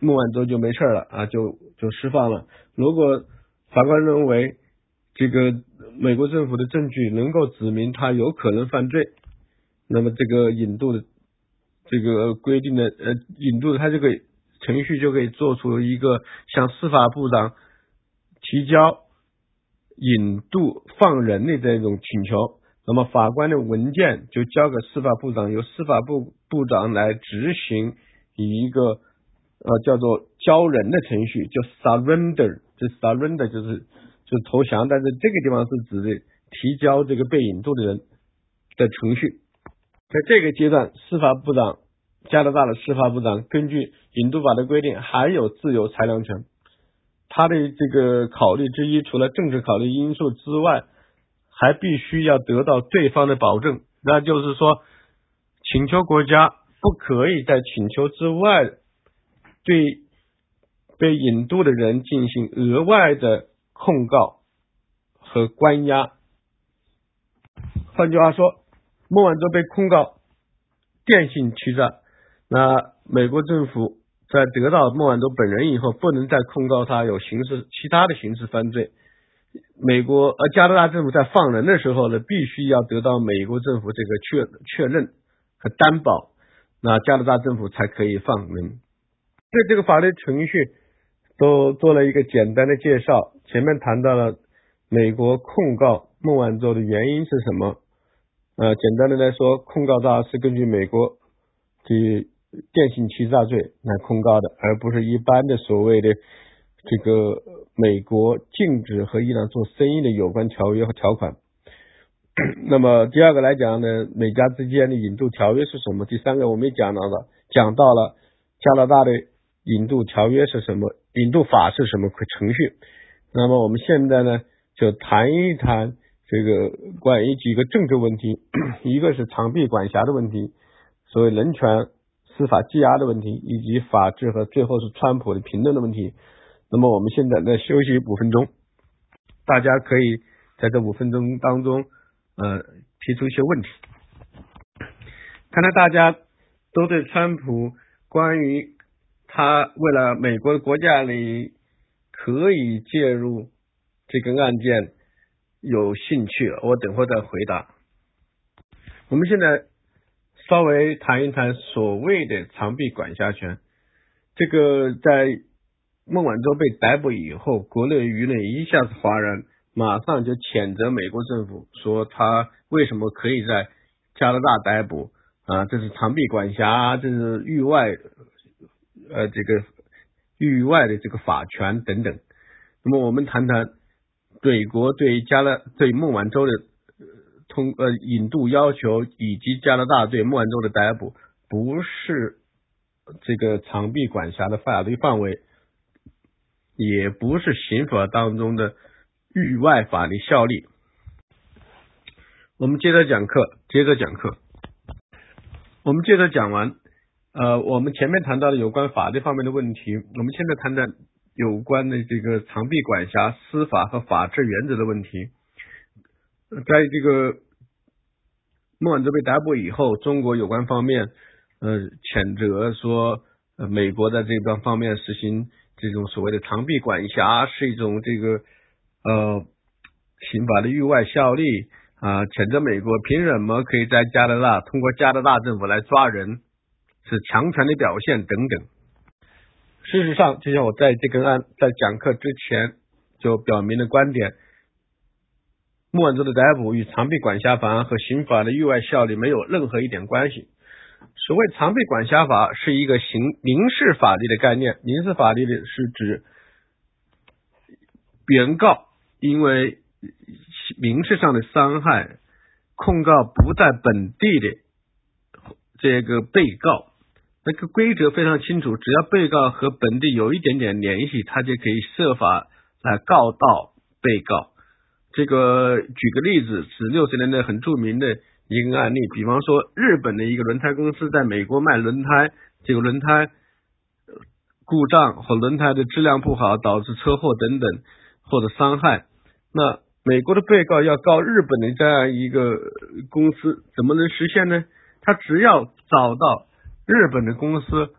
Speaker 2: 孟晚舟就没事了啊，就就释放了。如果法官认为这个美国政府的证据能够指明他有可能犯罪，那么这个引渡的这个规定的呃引渡他这个。程序就可以做出一个向司法部长提交引渡放人的这种请求，那么法官的文件就交给司法部长，由司法部部长来执行以一个呃叫做交人的程序，叫 surrender，这 surrender 就是是投降，但是这个地方是指的提交这个被引渡的人的程序，在这个阶段，司法部长。加拿大的司法部长根据引渡法的规定，还有自由裁量权。他的这个考虑之一，除了政治考虑因素之外，还必须要得到对方的保证。那就是说，请求国家不可以在请求之外，对被引渡的人进行额外的控告和关押。换句话说，孟晚舟被控告电信欺诈。那美国政府在得到孟晚舟本人以后，不能再控告他有刑事其他的刑事犯罪。美国呃加拿大政府在放人的时候呢，必须要得到美国政府这个确确认和担保，那加拿大政府才可以放人。对这个法律程序都做了一个简单的介绍。前面谈到了美国控告孟晚舟的原因是什么？呃，简单的来说，控告他是根据美国的。电信欺诈罪来控告的，而不是一般的所谓的这个美国禁止和伊朗做生意的有关条约和条款。那么第二个来讲呢，美加之间的引渡条约是什么？第三个我们也讲到了，讲到了加拿大的引渡条约是什么？引渡法是什么程序？那么我们现在呢，就谈一谈这个关于几个政治问题，一个是长臂管辖的问题，所谓人权、司法羁押的问题，以及法治和最后是川普的评论的问题。那么我们现在再休息五分钟，大家可以在这五分钟当中，呃，提出一些问题。看来大家都对川普关于他为了美国的国家利益可以介入这个案件有兴趣，我等会再回答。我们现在稍微谈一谈所谓的长臂管辖权。这个在孟晚舟被逮捕以后，国内舆论一下子哗然，马上就谴责美国政府，说他为什么可以在加拿大逮捕啊？这是长臂管辖，这是域外呃这个域外的这个法权等等。那么我们谈谈美国对加拿对孟晚舟的通呃引渡要求，以及加拿大对孟晚舟的逮捕，不是这个长臂管辖的法律范围。也不是刑法当中的域外法律效力。我们接着讲课，接着讲课。我们接着讲完，呃，我们前面谈到的有关法律方面的问题，我们现在谈谈有关的这个长臂管辖、司法和法治原则的问题。在这个孟晚舟被逮捕以后，中国有关方面呃谴责说，呃，美国在这段方面实行。这种所谓的长臂管辖是一种这个呃刑法的域外效力啊，谴责美国凭什么可以在加拿大通过加拿大政府来抓人，是强权的表现等等。事实上，就像我在这个案在讲课之前就表明的观点，莫晚舟的逮捕与长臂管辖法和刑法的域外效力没有任何一点关系。所谓长臂管辖法是一个刑民事法律的概念，民事法律的是指原告因为民事上的伤害控告不在本地的这个被告，那个规则非常清楚，只要被告和本地有一点点联系，他就可以设法来告到被告。这个举个例子，是六十年代很著名的。一个案例，比方说日本的一个轮胎公司在美国卖轮胎，这个轮胎故障和轮胎的质量不好导致车祸等等或者伤害，那美国的被告要告日本的这样一个公司，怎么能实现呢？他只要找到日本的公司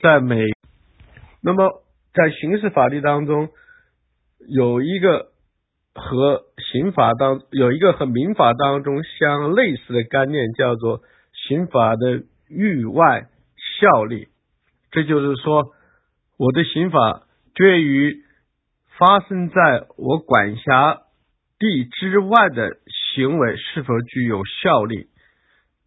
Speaker 2: 在美，那么在刑事法律当中有一个。和刑法当有一个和民法当中相类似的概念，叫做刑法的域外效力。这就是说，我的刑法对于发生在我管辖地之外的行为是否具有效力。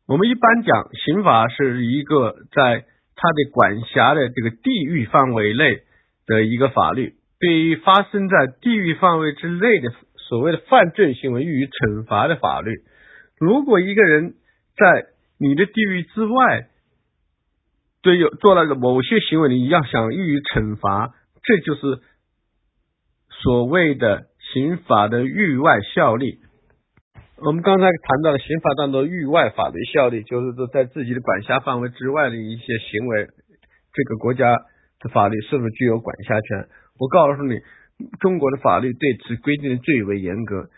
Speaker 2: 我们一般讲，刑法是一个在它的管辖的这个地域范围内的一个法律。对于发生在地域范围之内的所谓的犯罪行为予以惩罚的法律，如果一个人在你的地域之外，对有做了某些行为，你要想予以惩罚，这就是所谓的刑法的域外效力。我们刚才谈到了刑法当中域外法律效力，就是说在自己的管辖范围之外的一些行为，这个国家的法律是否具有管辖权？我告诉你，中国的法律对此规定的最为严格。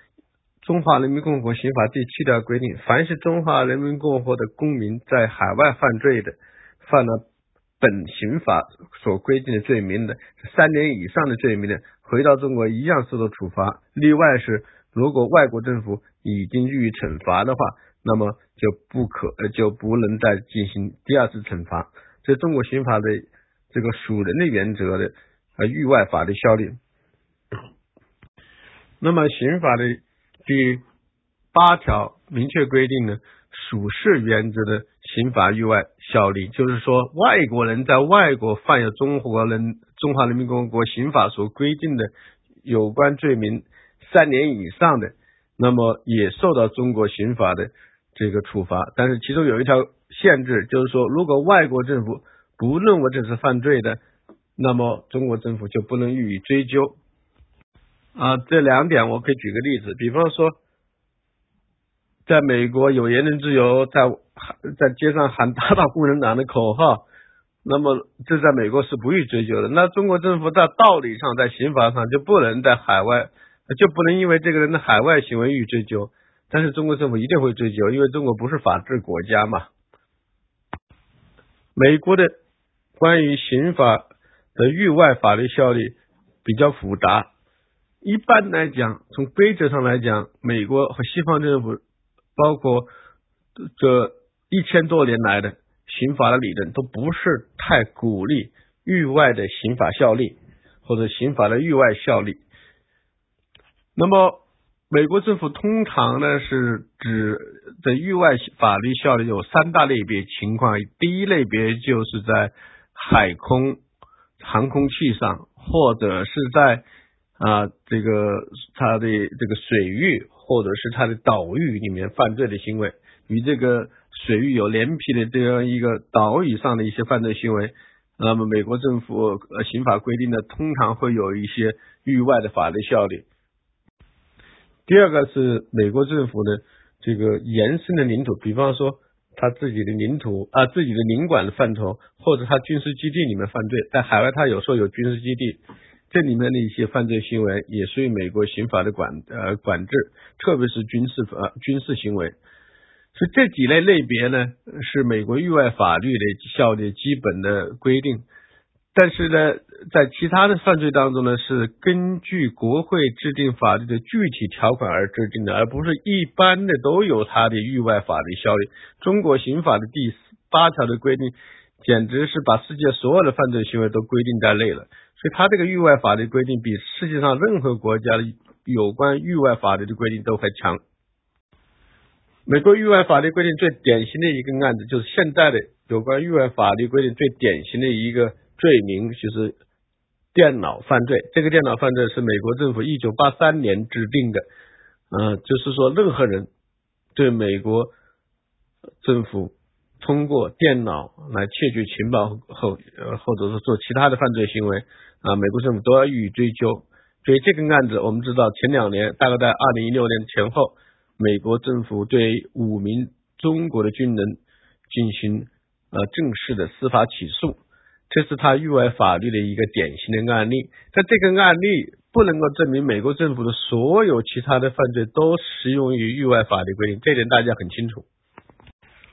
Speaker 2: 中华人民共和国刑法第七条规定，凡是中华人民共和国的公民在海外犯罪的，犯了本刑法所规定的罪名的，三年以上的罪名的，回到中国一样受到处罚。例外是，如果外国政府已经予以惩罚的话，那么就不可就不能再进行第二次惩罚。这中国刑法的这个属人的原则的。和域外法律效力。那么刑法的第八条明确规定呢，属事原则的刑法域外效力，就是说外国人在外国犯有中国人中华人民共和国刑法所规定的有关罪名三年以上的，那么也受到中国刑法的这个处罚。但是其中有一条限制，就是说如果外国政府不认为这是犯罪的。那么中国政府就不能予以追究啊！这两点我可以举个例子，比方说，在美国有言论自由，在在街上喊打倒共产党的口号，那么这在美国是不予追究的。那中国政府在道理上，在刑法上就不能在海外，就不能因为这个人的海外行为予以追究。但是中国政府一定会追究，因为中国不是法治国家嘛。美国的关于刑法的域外法律效力比较复杂。一般来讲，从规则上来讲，美国和西方政府，包括这一千多年来的刑法的理论，都不是太鼓励域外的刑法效力或者刑法的域外效力。那么，美国政府通常呢是指的域外法律效力有三大类别情况，第一类别就是在海空航空器上，或者是在啊这个它的这个水域或者是它的岛屿里面犯罪的行为，与这个水域有连皮的这样一个岛屿上的一些犯罪行为，那么美国政府呃刑法规定的通常会有一些域外的法律效力。第二个是美国政府的这个延伸的领土，比方说他自己的领土啊，自己的领管的范畴，或者他军事基地里面犯罪，在海外他有时候有军事基地，这里面的一些犯罪行为也属于美国刑法的管呃管制，特别是军事呃军事行为，所以这几类类别呢，是美国域外法律的效力基本的规定。但是呢，在其他的犯罪当中呢，是根据国会制定法律的具体条款而制定的，而不是一般的都有它的域外法律效力。中国刑法的第八条的规定，简直是把世界所有的犯罪行为都规定在内了。所以，它这个域外法律规定比世界上任何国家的有关域外法律的规定都还强。美国域外法律规定最典型的一个案子，就是现在的有关域外法律规定最典型的一个。罪名就是电脑犯罪，这个电脑犯罪是美国政府一九八三年制定的，呃，就是说任何人对美国政府通过电脑来窃取情报后，呃，或者是做其他的犯罪行为啊，美国政府都要予以追究。所以这个案子，我们知道前两年，大概在二零一六年前后，美国政府对五名中国的军人进行呃正式的司法起诉。这是他域外法律的一个典型的案例，但这个案例不能够证明美国政府的所有其他的犯罪都适用于域外法律规定，这点大家很清楚。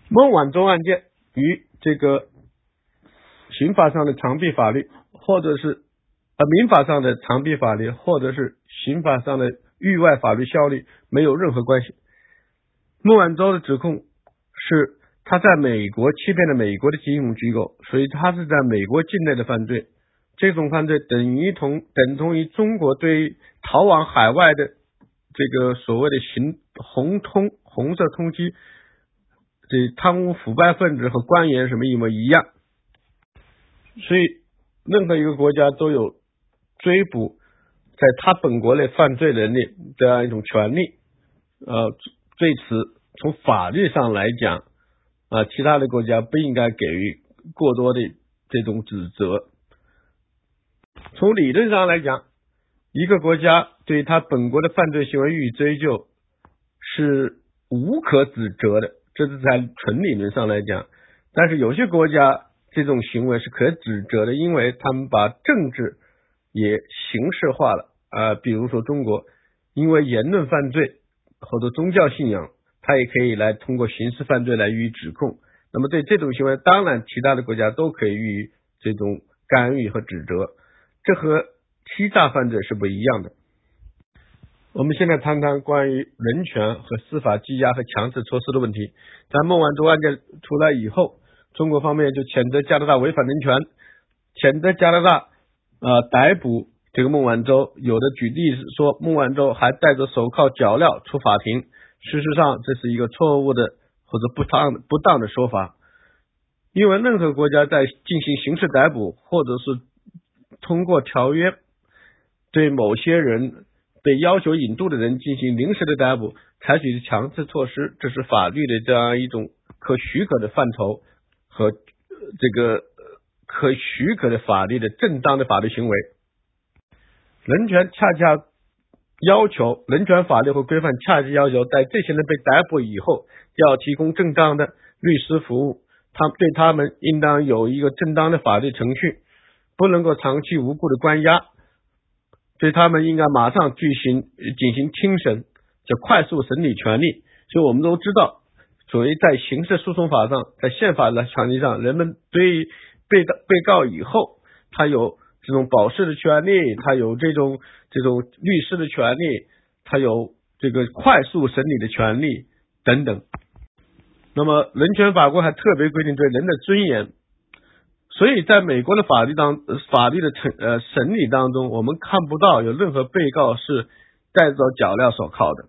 Speaker 2: 孟晚舟案件与这个刑法上的长臂法律，或者是呃民法上的长臂法律，或者是刑法上的域外法律效力没有任何关系。孟晚舟的指控是。他在美国欺骗了美国的金融机构，所以他是在美国境内的犯罪。这种犯罪等于同等同于中国对逃往海外的这个所谓的行红通红色通缉这贪污腐败分子和官员什么一模一样。所以任何一个国家都有追捕在他本国内犯罪能力这样一种权利。呃，对此从法律上来讲。啊，其他的国家不应该给予过多的这种指责。从理论上来讲，一个国家对他本国的犯罪行为予以追究是无可指责的，这是在纯理论上来讲。但是有些国家这种行为是可指责的，因为他们把政治也形式化了啊，比如说中国，因为言论犯罪或者宗教信仰。他也可以来通过刑事犯罪来予以指控。那么对这种行为，当然其他的国家都可以予以这种干预和指责。这和欺诈犯罪是不一样的。我们现在谈谈关于人权和司法羁押和强制措施的问题。在孟晚舟案件出来以后，中国方面就谴责加拿大违反人权，谴责加拿大呃逮捕这个孟晚舟。有的举例是说，孟晚舟还戴着手铐脚镣出法庭。事实上，这是一个错误的或者不当不当的说法，因为任何国家在进行刑事逮捕，或者是通过条约对某些人被要求引渡的人进行临时的逮捕，采取强制措施，这是法律的这样一种可许可的范畴和这个可许可的法律的正当的法律行为。人权恰恰要求人权法律和规范恰恰要求，在这些人被逮捕以后，要提供正当的律师服务，他对他们应当有一个正当的法律程序，不能够长期无故的关押，对他们应该马上进行进行听审，叫快速审理权利。所以我们都知道，所谓在刑事诉讼法上，在宪法的权利上，人们对于被告被告以后，他有。这种保释的权利，他有这种这种律师的权利，他有这个快速审理的权利等等。那么人权法官还特别规定对人的尊严，所以在美国的法律当法律的审呃审理当中，我们看不到有任何被告是带着脚镣手铐的。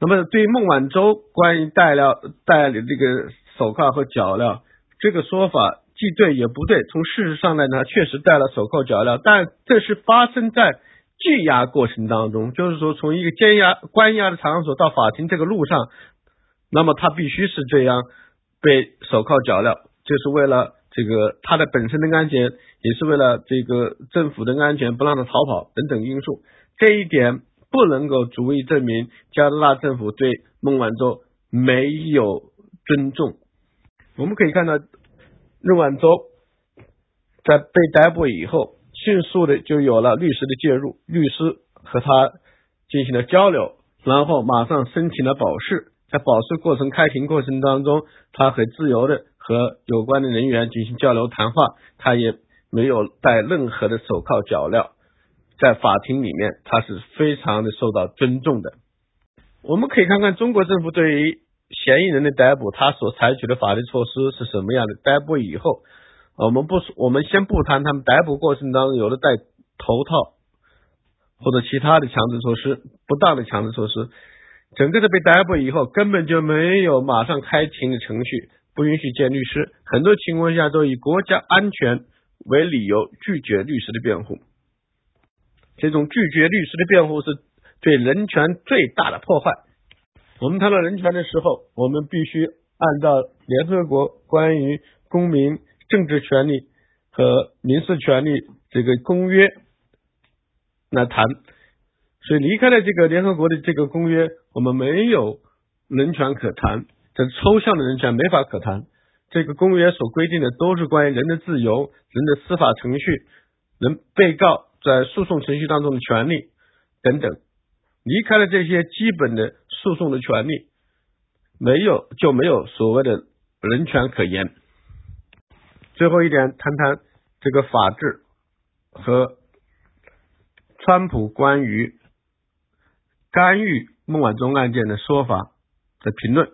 Speaker 2: 那么对孟晚舟关于戴了戴这个手铐和脚镣这个说法。既对也不对，从事实上来呢，确实戴了手铐脚镣，但这是发生在羁押过程当中，就是说从一个监押关押的场所到法庭这个路上，那么他必须是这样被手铐脚镣，就是为了这个他的本身的安全，也是为了这个政府的安全，不让他逃跑等等因素，这一点不能够足以证明加拿大政府对孟晚舟没有尊重。我们可以看到。孟晚舟在被逮捕以后，迅速的就有了律师的介入，律师和他进行了交流，然后马上申请了保释。在保释过程、开庭过程当中，他很自由的和有关的人员进行交流谈话，他也没有戴任何的手铐脚镣，在法庭里面，他是非常的受到尊重的。我们可以看看中国政府对于。嫌疑人的逮捕，他所采取的法律措施是什么样的？逮捕以后，我们不，我们先不谈他们逮捕过程当中有的戴头套或者其他的强制措施，不当的强制措施，整个的被逮捕以后，根本就没有马上开庭的程序，不允许见律师，很多情况下都以国家安全为理由拒绝律师的辩护，这种拒绝律师的辩护是对人权最大的破坏。我们谈到人权的时候，我们必须按照联合国关于公民政治权利和民事权利这个公约来谈。所以离开了这个联合国的这个公约，我们没有人权可谈，这抽象的人权没法可谈。这个公约所规定的都是关于人的自由、人的司法程序、人被告在诉讼程序当中的权利等等。离开了这些基本的诉讼的权利，没有就没有所谓的人权可言。最后一点，谈谈这个法治和川普关于干预孟晚舟案件的说法的评论。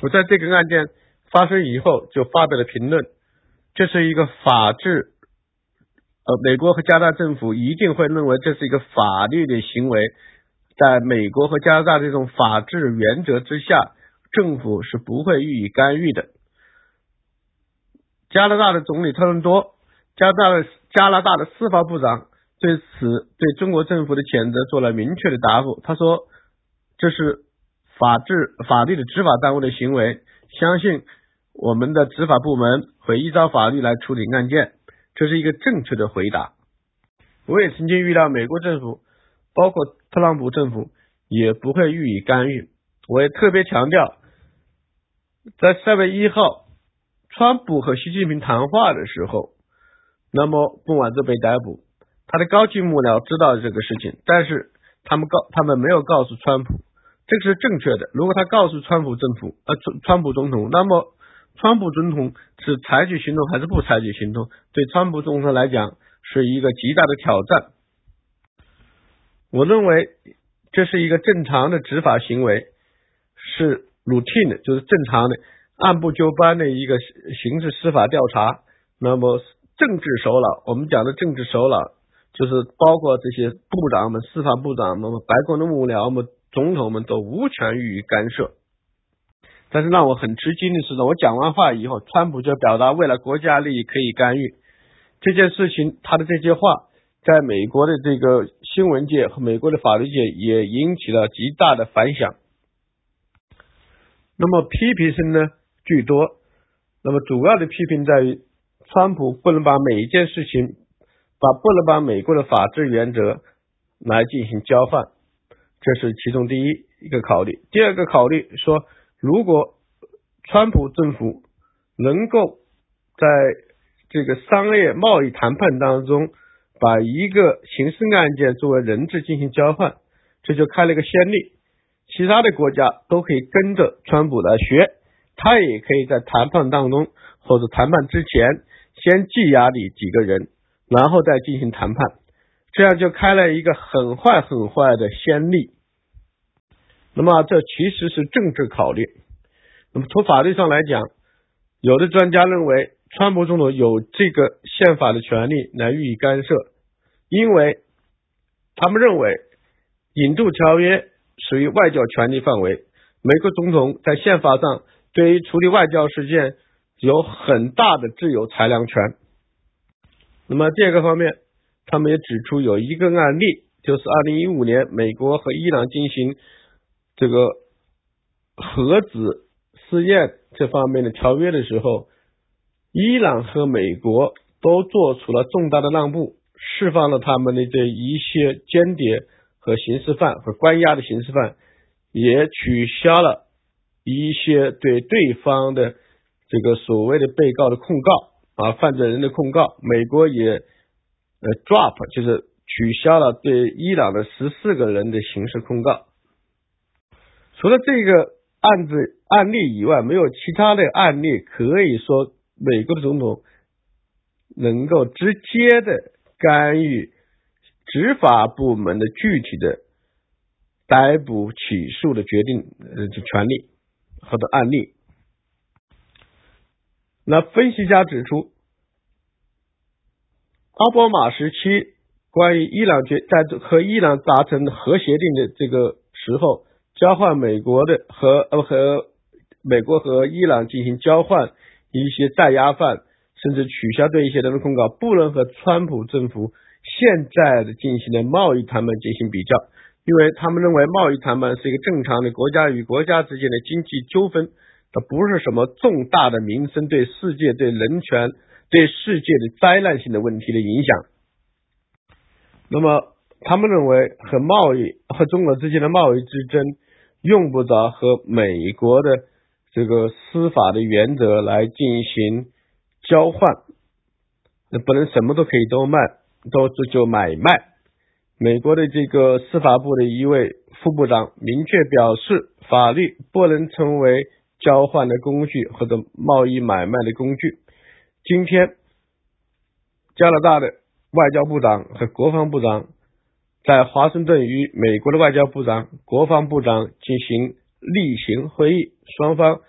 Speaker 2: 我在这个案件发生以后就发表了评论，这是一个法治。呃，美国和加拿大政府一定会认为这是一个法律的行为，在美国和加拿大这种法治原则之下，政府是不会予以干预的。加拿大的总理特伦多，加拿大的加拿大的司法部长对此对中国政府的谴责做了明确的答复，他说这是法治法律的执法单位的行为，相信我们的执法部门会依照法律来处理案件。这是一个正确的回答。我也曾经遇到美国政府，包括特朗普政府，也不会予以干预。我也特别强调，在三月一号，川普和习近平谈话的时候，那么孟晚舟被逮捕，他的高级幕僚知道这个事情，但是他们告他们没有告诉川普，这个是正确的。如果他告诉川普政府，呃，川川普总统，那么。川普总统是采取行动还是不采取行动？对川普总统来讲是一个极大的挑战。我认为这是一个正常的执法行为，是 routine，的就是正常的按部就班的一个刑事司法调查。那么政治首脑，我们讲的政治首脑，就是包括这些部长们、司法部长们、白宫的幕僚们、总统们都无权予以干涉。但是让我很吃惊的是呢，我讲完话以后，川普就表达为了国家利益可以干预这件事情，他的这些话在美国的这个新闻界和美国的法律界也引起了极大的反响。那么批评声呢居多，那么主要的批评在于，川普不能把每一件事情，把不能把美国的法治原则来进行交换，这是其中第一一个考虑。第二个考虑说，如果川普政府能够在这个商业贸易谈判当中，把一个刑事案件作为人质进行交换，这就开了一个先例，其他的国家都可以跟着川普来学，他也可以在谈判当中或者谈判之前先羁押你几个人，然后再进行谈判，这样就开了一个很坏很坏的先例。那么这其实是政治考虑。那么从法律上来讲，有的专家认为川普总统有这个宪法的权利来予以干涉。因为他们认为引渡条约属于外交权利范围，美国总统在宪法上对于处理外交事件有很大的自由裁量权。那么第二个方面，他们也指出有一个案例，就是二零一五年美国和伊朗进行这个核子试验这方面的条约的时候，伊朗和美国都做出了重大的让步。释放了他们的这一些间谍和刑事犯和关押的刑事犯，也取消了一些对对方的这个所谓的被告的控告啊，犯罪人的控告。美国也呃 drop 就是取消了对伊朗的十四个人的刑事控告。除了这个案子案例以外，没有其他的案例可以说美国的总统能够直接的。干预执法部门的具体的逮捕、起诉的决定呃权利或者案例。那分析家指出，奥巴马时期关于伊朗决在和伊朗达成核协定的这个时候，交换美国的和呃和美国和伊朗进行交换一些在押犯。甚至取消对一些人的控告，不能和川普政府现在的进行的贸易谈判进行比较，因为他们认为贸易谈判是一个正常的国家与国家之间的经济纠纷，它不是什么重大的民生对世界、对人权、对世界的灾难性的问题的影响。那么，他们认为和贸易和中国之间的贸易之争，用不着和美国的这个司法的原则来进行。交换，那不能什么都可以都卖，都是就买卖。美国的这个司法部的一位副部长明确表示，法律不能成为交换的工具或者贸易买卖的工具。今天，加拿大的外交部长和国防部长在华盛顿与美国的外交部长、国防部长进行例行会议，双方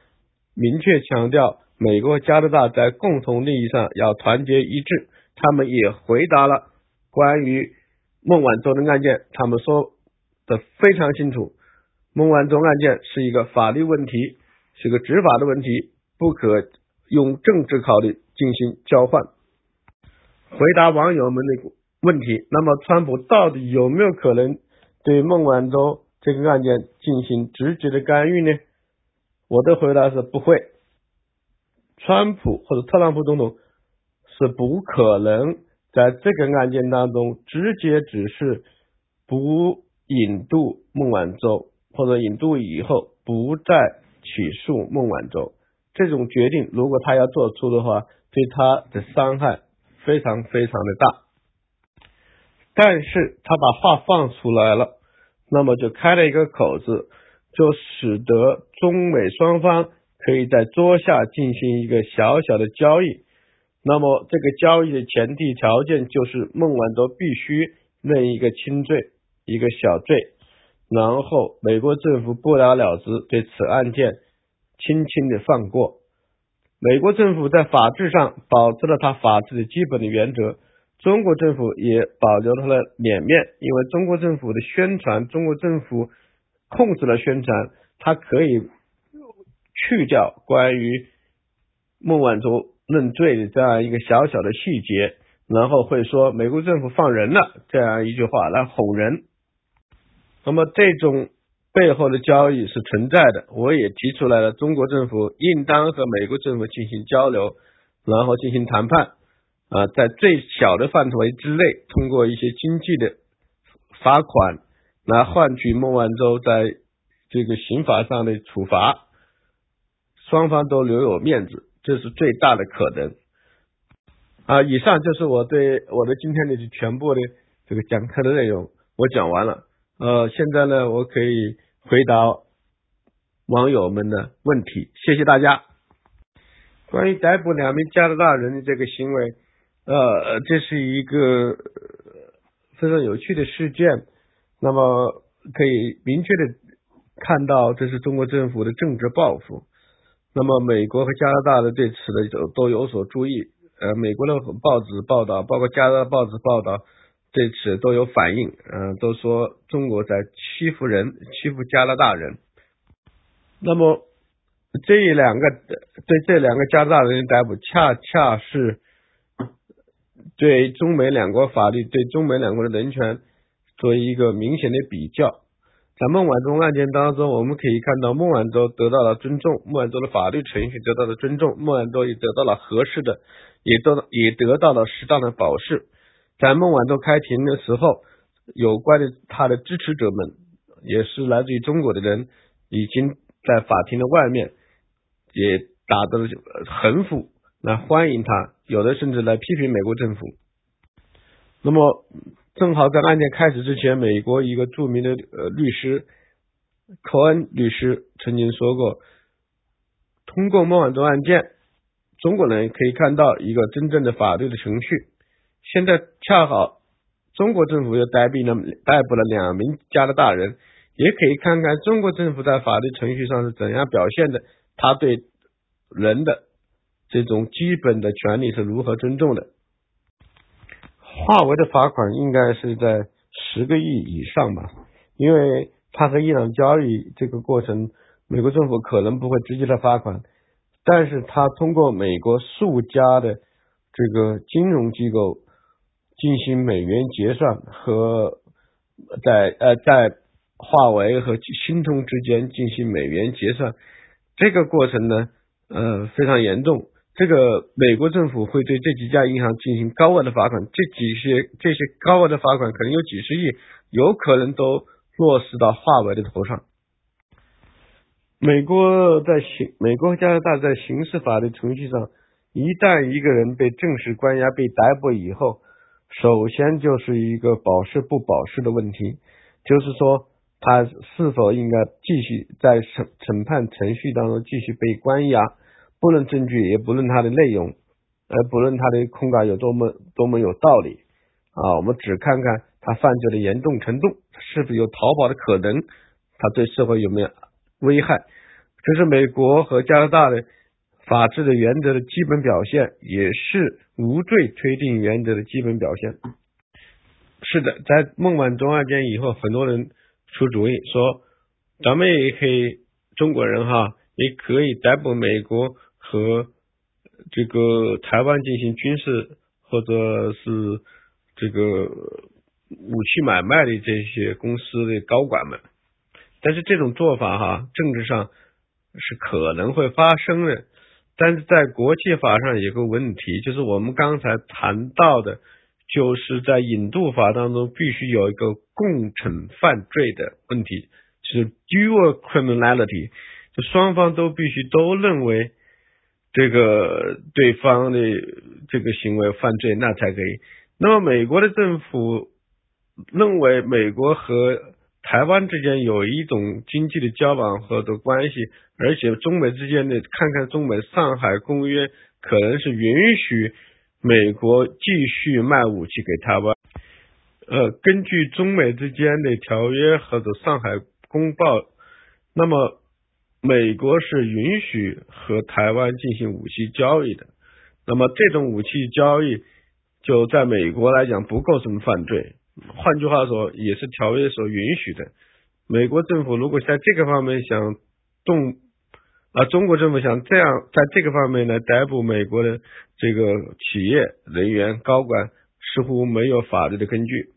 Speaker 2: 明确强调。美国加拿大在共同利益上要团结一致。他们也回答了关于孟晚舟的案件，他们说的非常清楚。孟晚舟案件是一个法律问题，是个执法的问题，不可用政治考虑进行交换。回答网友们的问题，那么川普到底有没有可能对孟晚舟这个案件进行直接的干预呢？我的回答是不会。川普或者特朗普总统是不可能在这个案件当中直接指示不引渡孟晚舟，或者引渡以后不再起诉孟晚舟。这种决定如果他要做出的话，对他的伤害非常非常的大。但是他把话放出来了，那么就开了一个口子，就使得中美双方。可以在桌下进行一个小小的交易，那么这个交易的前提条件就是孟晚舟必须认一个轻罪，一个小罪，然后美国政府不了了之，对此案件轻轻的放过。美国政府在法治上保持了他法治的基本的原则，中国政府也保留了脸面，因为中国政府的宣传，中国政府控制了宣传，它可以。去掉关于孟晚舟认罪的这样一个小小的细节，然后会说美国政府放人了这样一句话来哄人。那么这种背后的交易是存在的，我也提出来了，中国政府应当和美国政府进行交流，然后进行谈判啊，在最小的范围之内，通过一些经济的罚款来换取孟晚舟在这个刑法上的处罚，双方都留有面子，这是最大的可能。啊，以上就是我对我的今天的全部的这个讲课的内容，我讲完了。呃，现在呢，我可以回答网友们的问题，谢谢大家。关于逮捕两名加拿大人的这个行为，呃，这是一个非常有趣的事件。那么可以明确的看到，这是中国政府的政治报复。那么美国和加拿大的对此呢都都有所注意。呃，美国的报纸报道，包括加拿大报纸报道，对此都有反应，嗯，都说中国在欺负人，欺负加拿大人。那么这两个对这两个加拿大人的逮捕，恰恰是对中美两国法律、对中美两国的人权做一个明显的比较。在孟晚舟案件当中，我们可以看到孟晚舟得到了尊重，孟晚舟的法律程序得到了尊重，孟晚舟也得到了合适的，也得也得到了适当的保释。在孟晚舟开庭的时候，有关的他的支持者们，也是来自于中国的人，已经在法庭的外面也打的横幅来欢迎他，有的甚至来批评美国政府。那么。正好在案件开始之前，美国一个著名的呃律师科恩律师曾经说过，通过孟晚舟案件，中国人可以看到一个真正的法律的程序。现在恰好中国政府又逮捕了逮捕了两名加拿大人，也可以看看中国政府在法律程序上是怎样表现的，他对人的这种基本的权利是如何尊重的。华为的罚款应该是在十个亿以上吧，因为他和伊朗交易这个过程，美国政府可能不会直接的罚款，但是他通过美国数家的这个金融机构进行美元结算和在呃在华为和新通之间进行美元结算，这个过程呢呃非常严重。这个美国政府会对这几家银行进行高额的罚款，这几些这些高额的罚款可能有几十亿，有可能都落实到华为的头上。美国在刑，美国和加拿大在刑事法律程序上，一旦一个人被正式关押、被逮捕以后，首先就是一个保释不保释的问题，就是说他是否应该继续在审审判程序当中继续被关押。不论证据，也不论它的内容，呃，不论他的控告有多么多么有道理啊，我们只看看他犯罪的严重程度，是否有逃跑的可能，他对社会有没有危害，这是美国和加拿大的法治的原则的基本表现，也是无罪推定原则的基本表现。是的，在孟晚舟案件以后，很多人出主意说，咱们也可以中国人哈，也可以逮捕美国。和这个台湾进行军事或者是这个武器买卖的这些公司的高管们，但是这种做法哈，政治上是可能会发生的，但是在国际法上有个问题，就是我们刚才谈到的，就是在引渡法当中必须有一个共惩犯罪的问题，就是 dual criminality，就双方都必须都认为。这个对方的这个行为犯罪，那才可以。那么美国的政府认为美国和台湾之间有一种经济的交往和的关系，而且中美之间的看看中美上海公约可能是允许美国继续卖武器给台湾。呃，根据中美之间的条约或者上海公报，那么。美国是允许和台湾进行武器交易的，那么这种武器交易就在美国来讲不构成犯罪，换句话说也是条约所允许的。美国政府如果在这个方面想动，啊，中国政府想这样在这个方面来逮捕美国的这个企业人员高管，似乎没有法律的根据。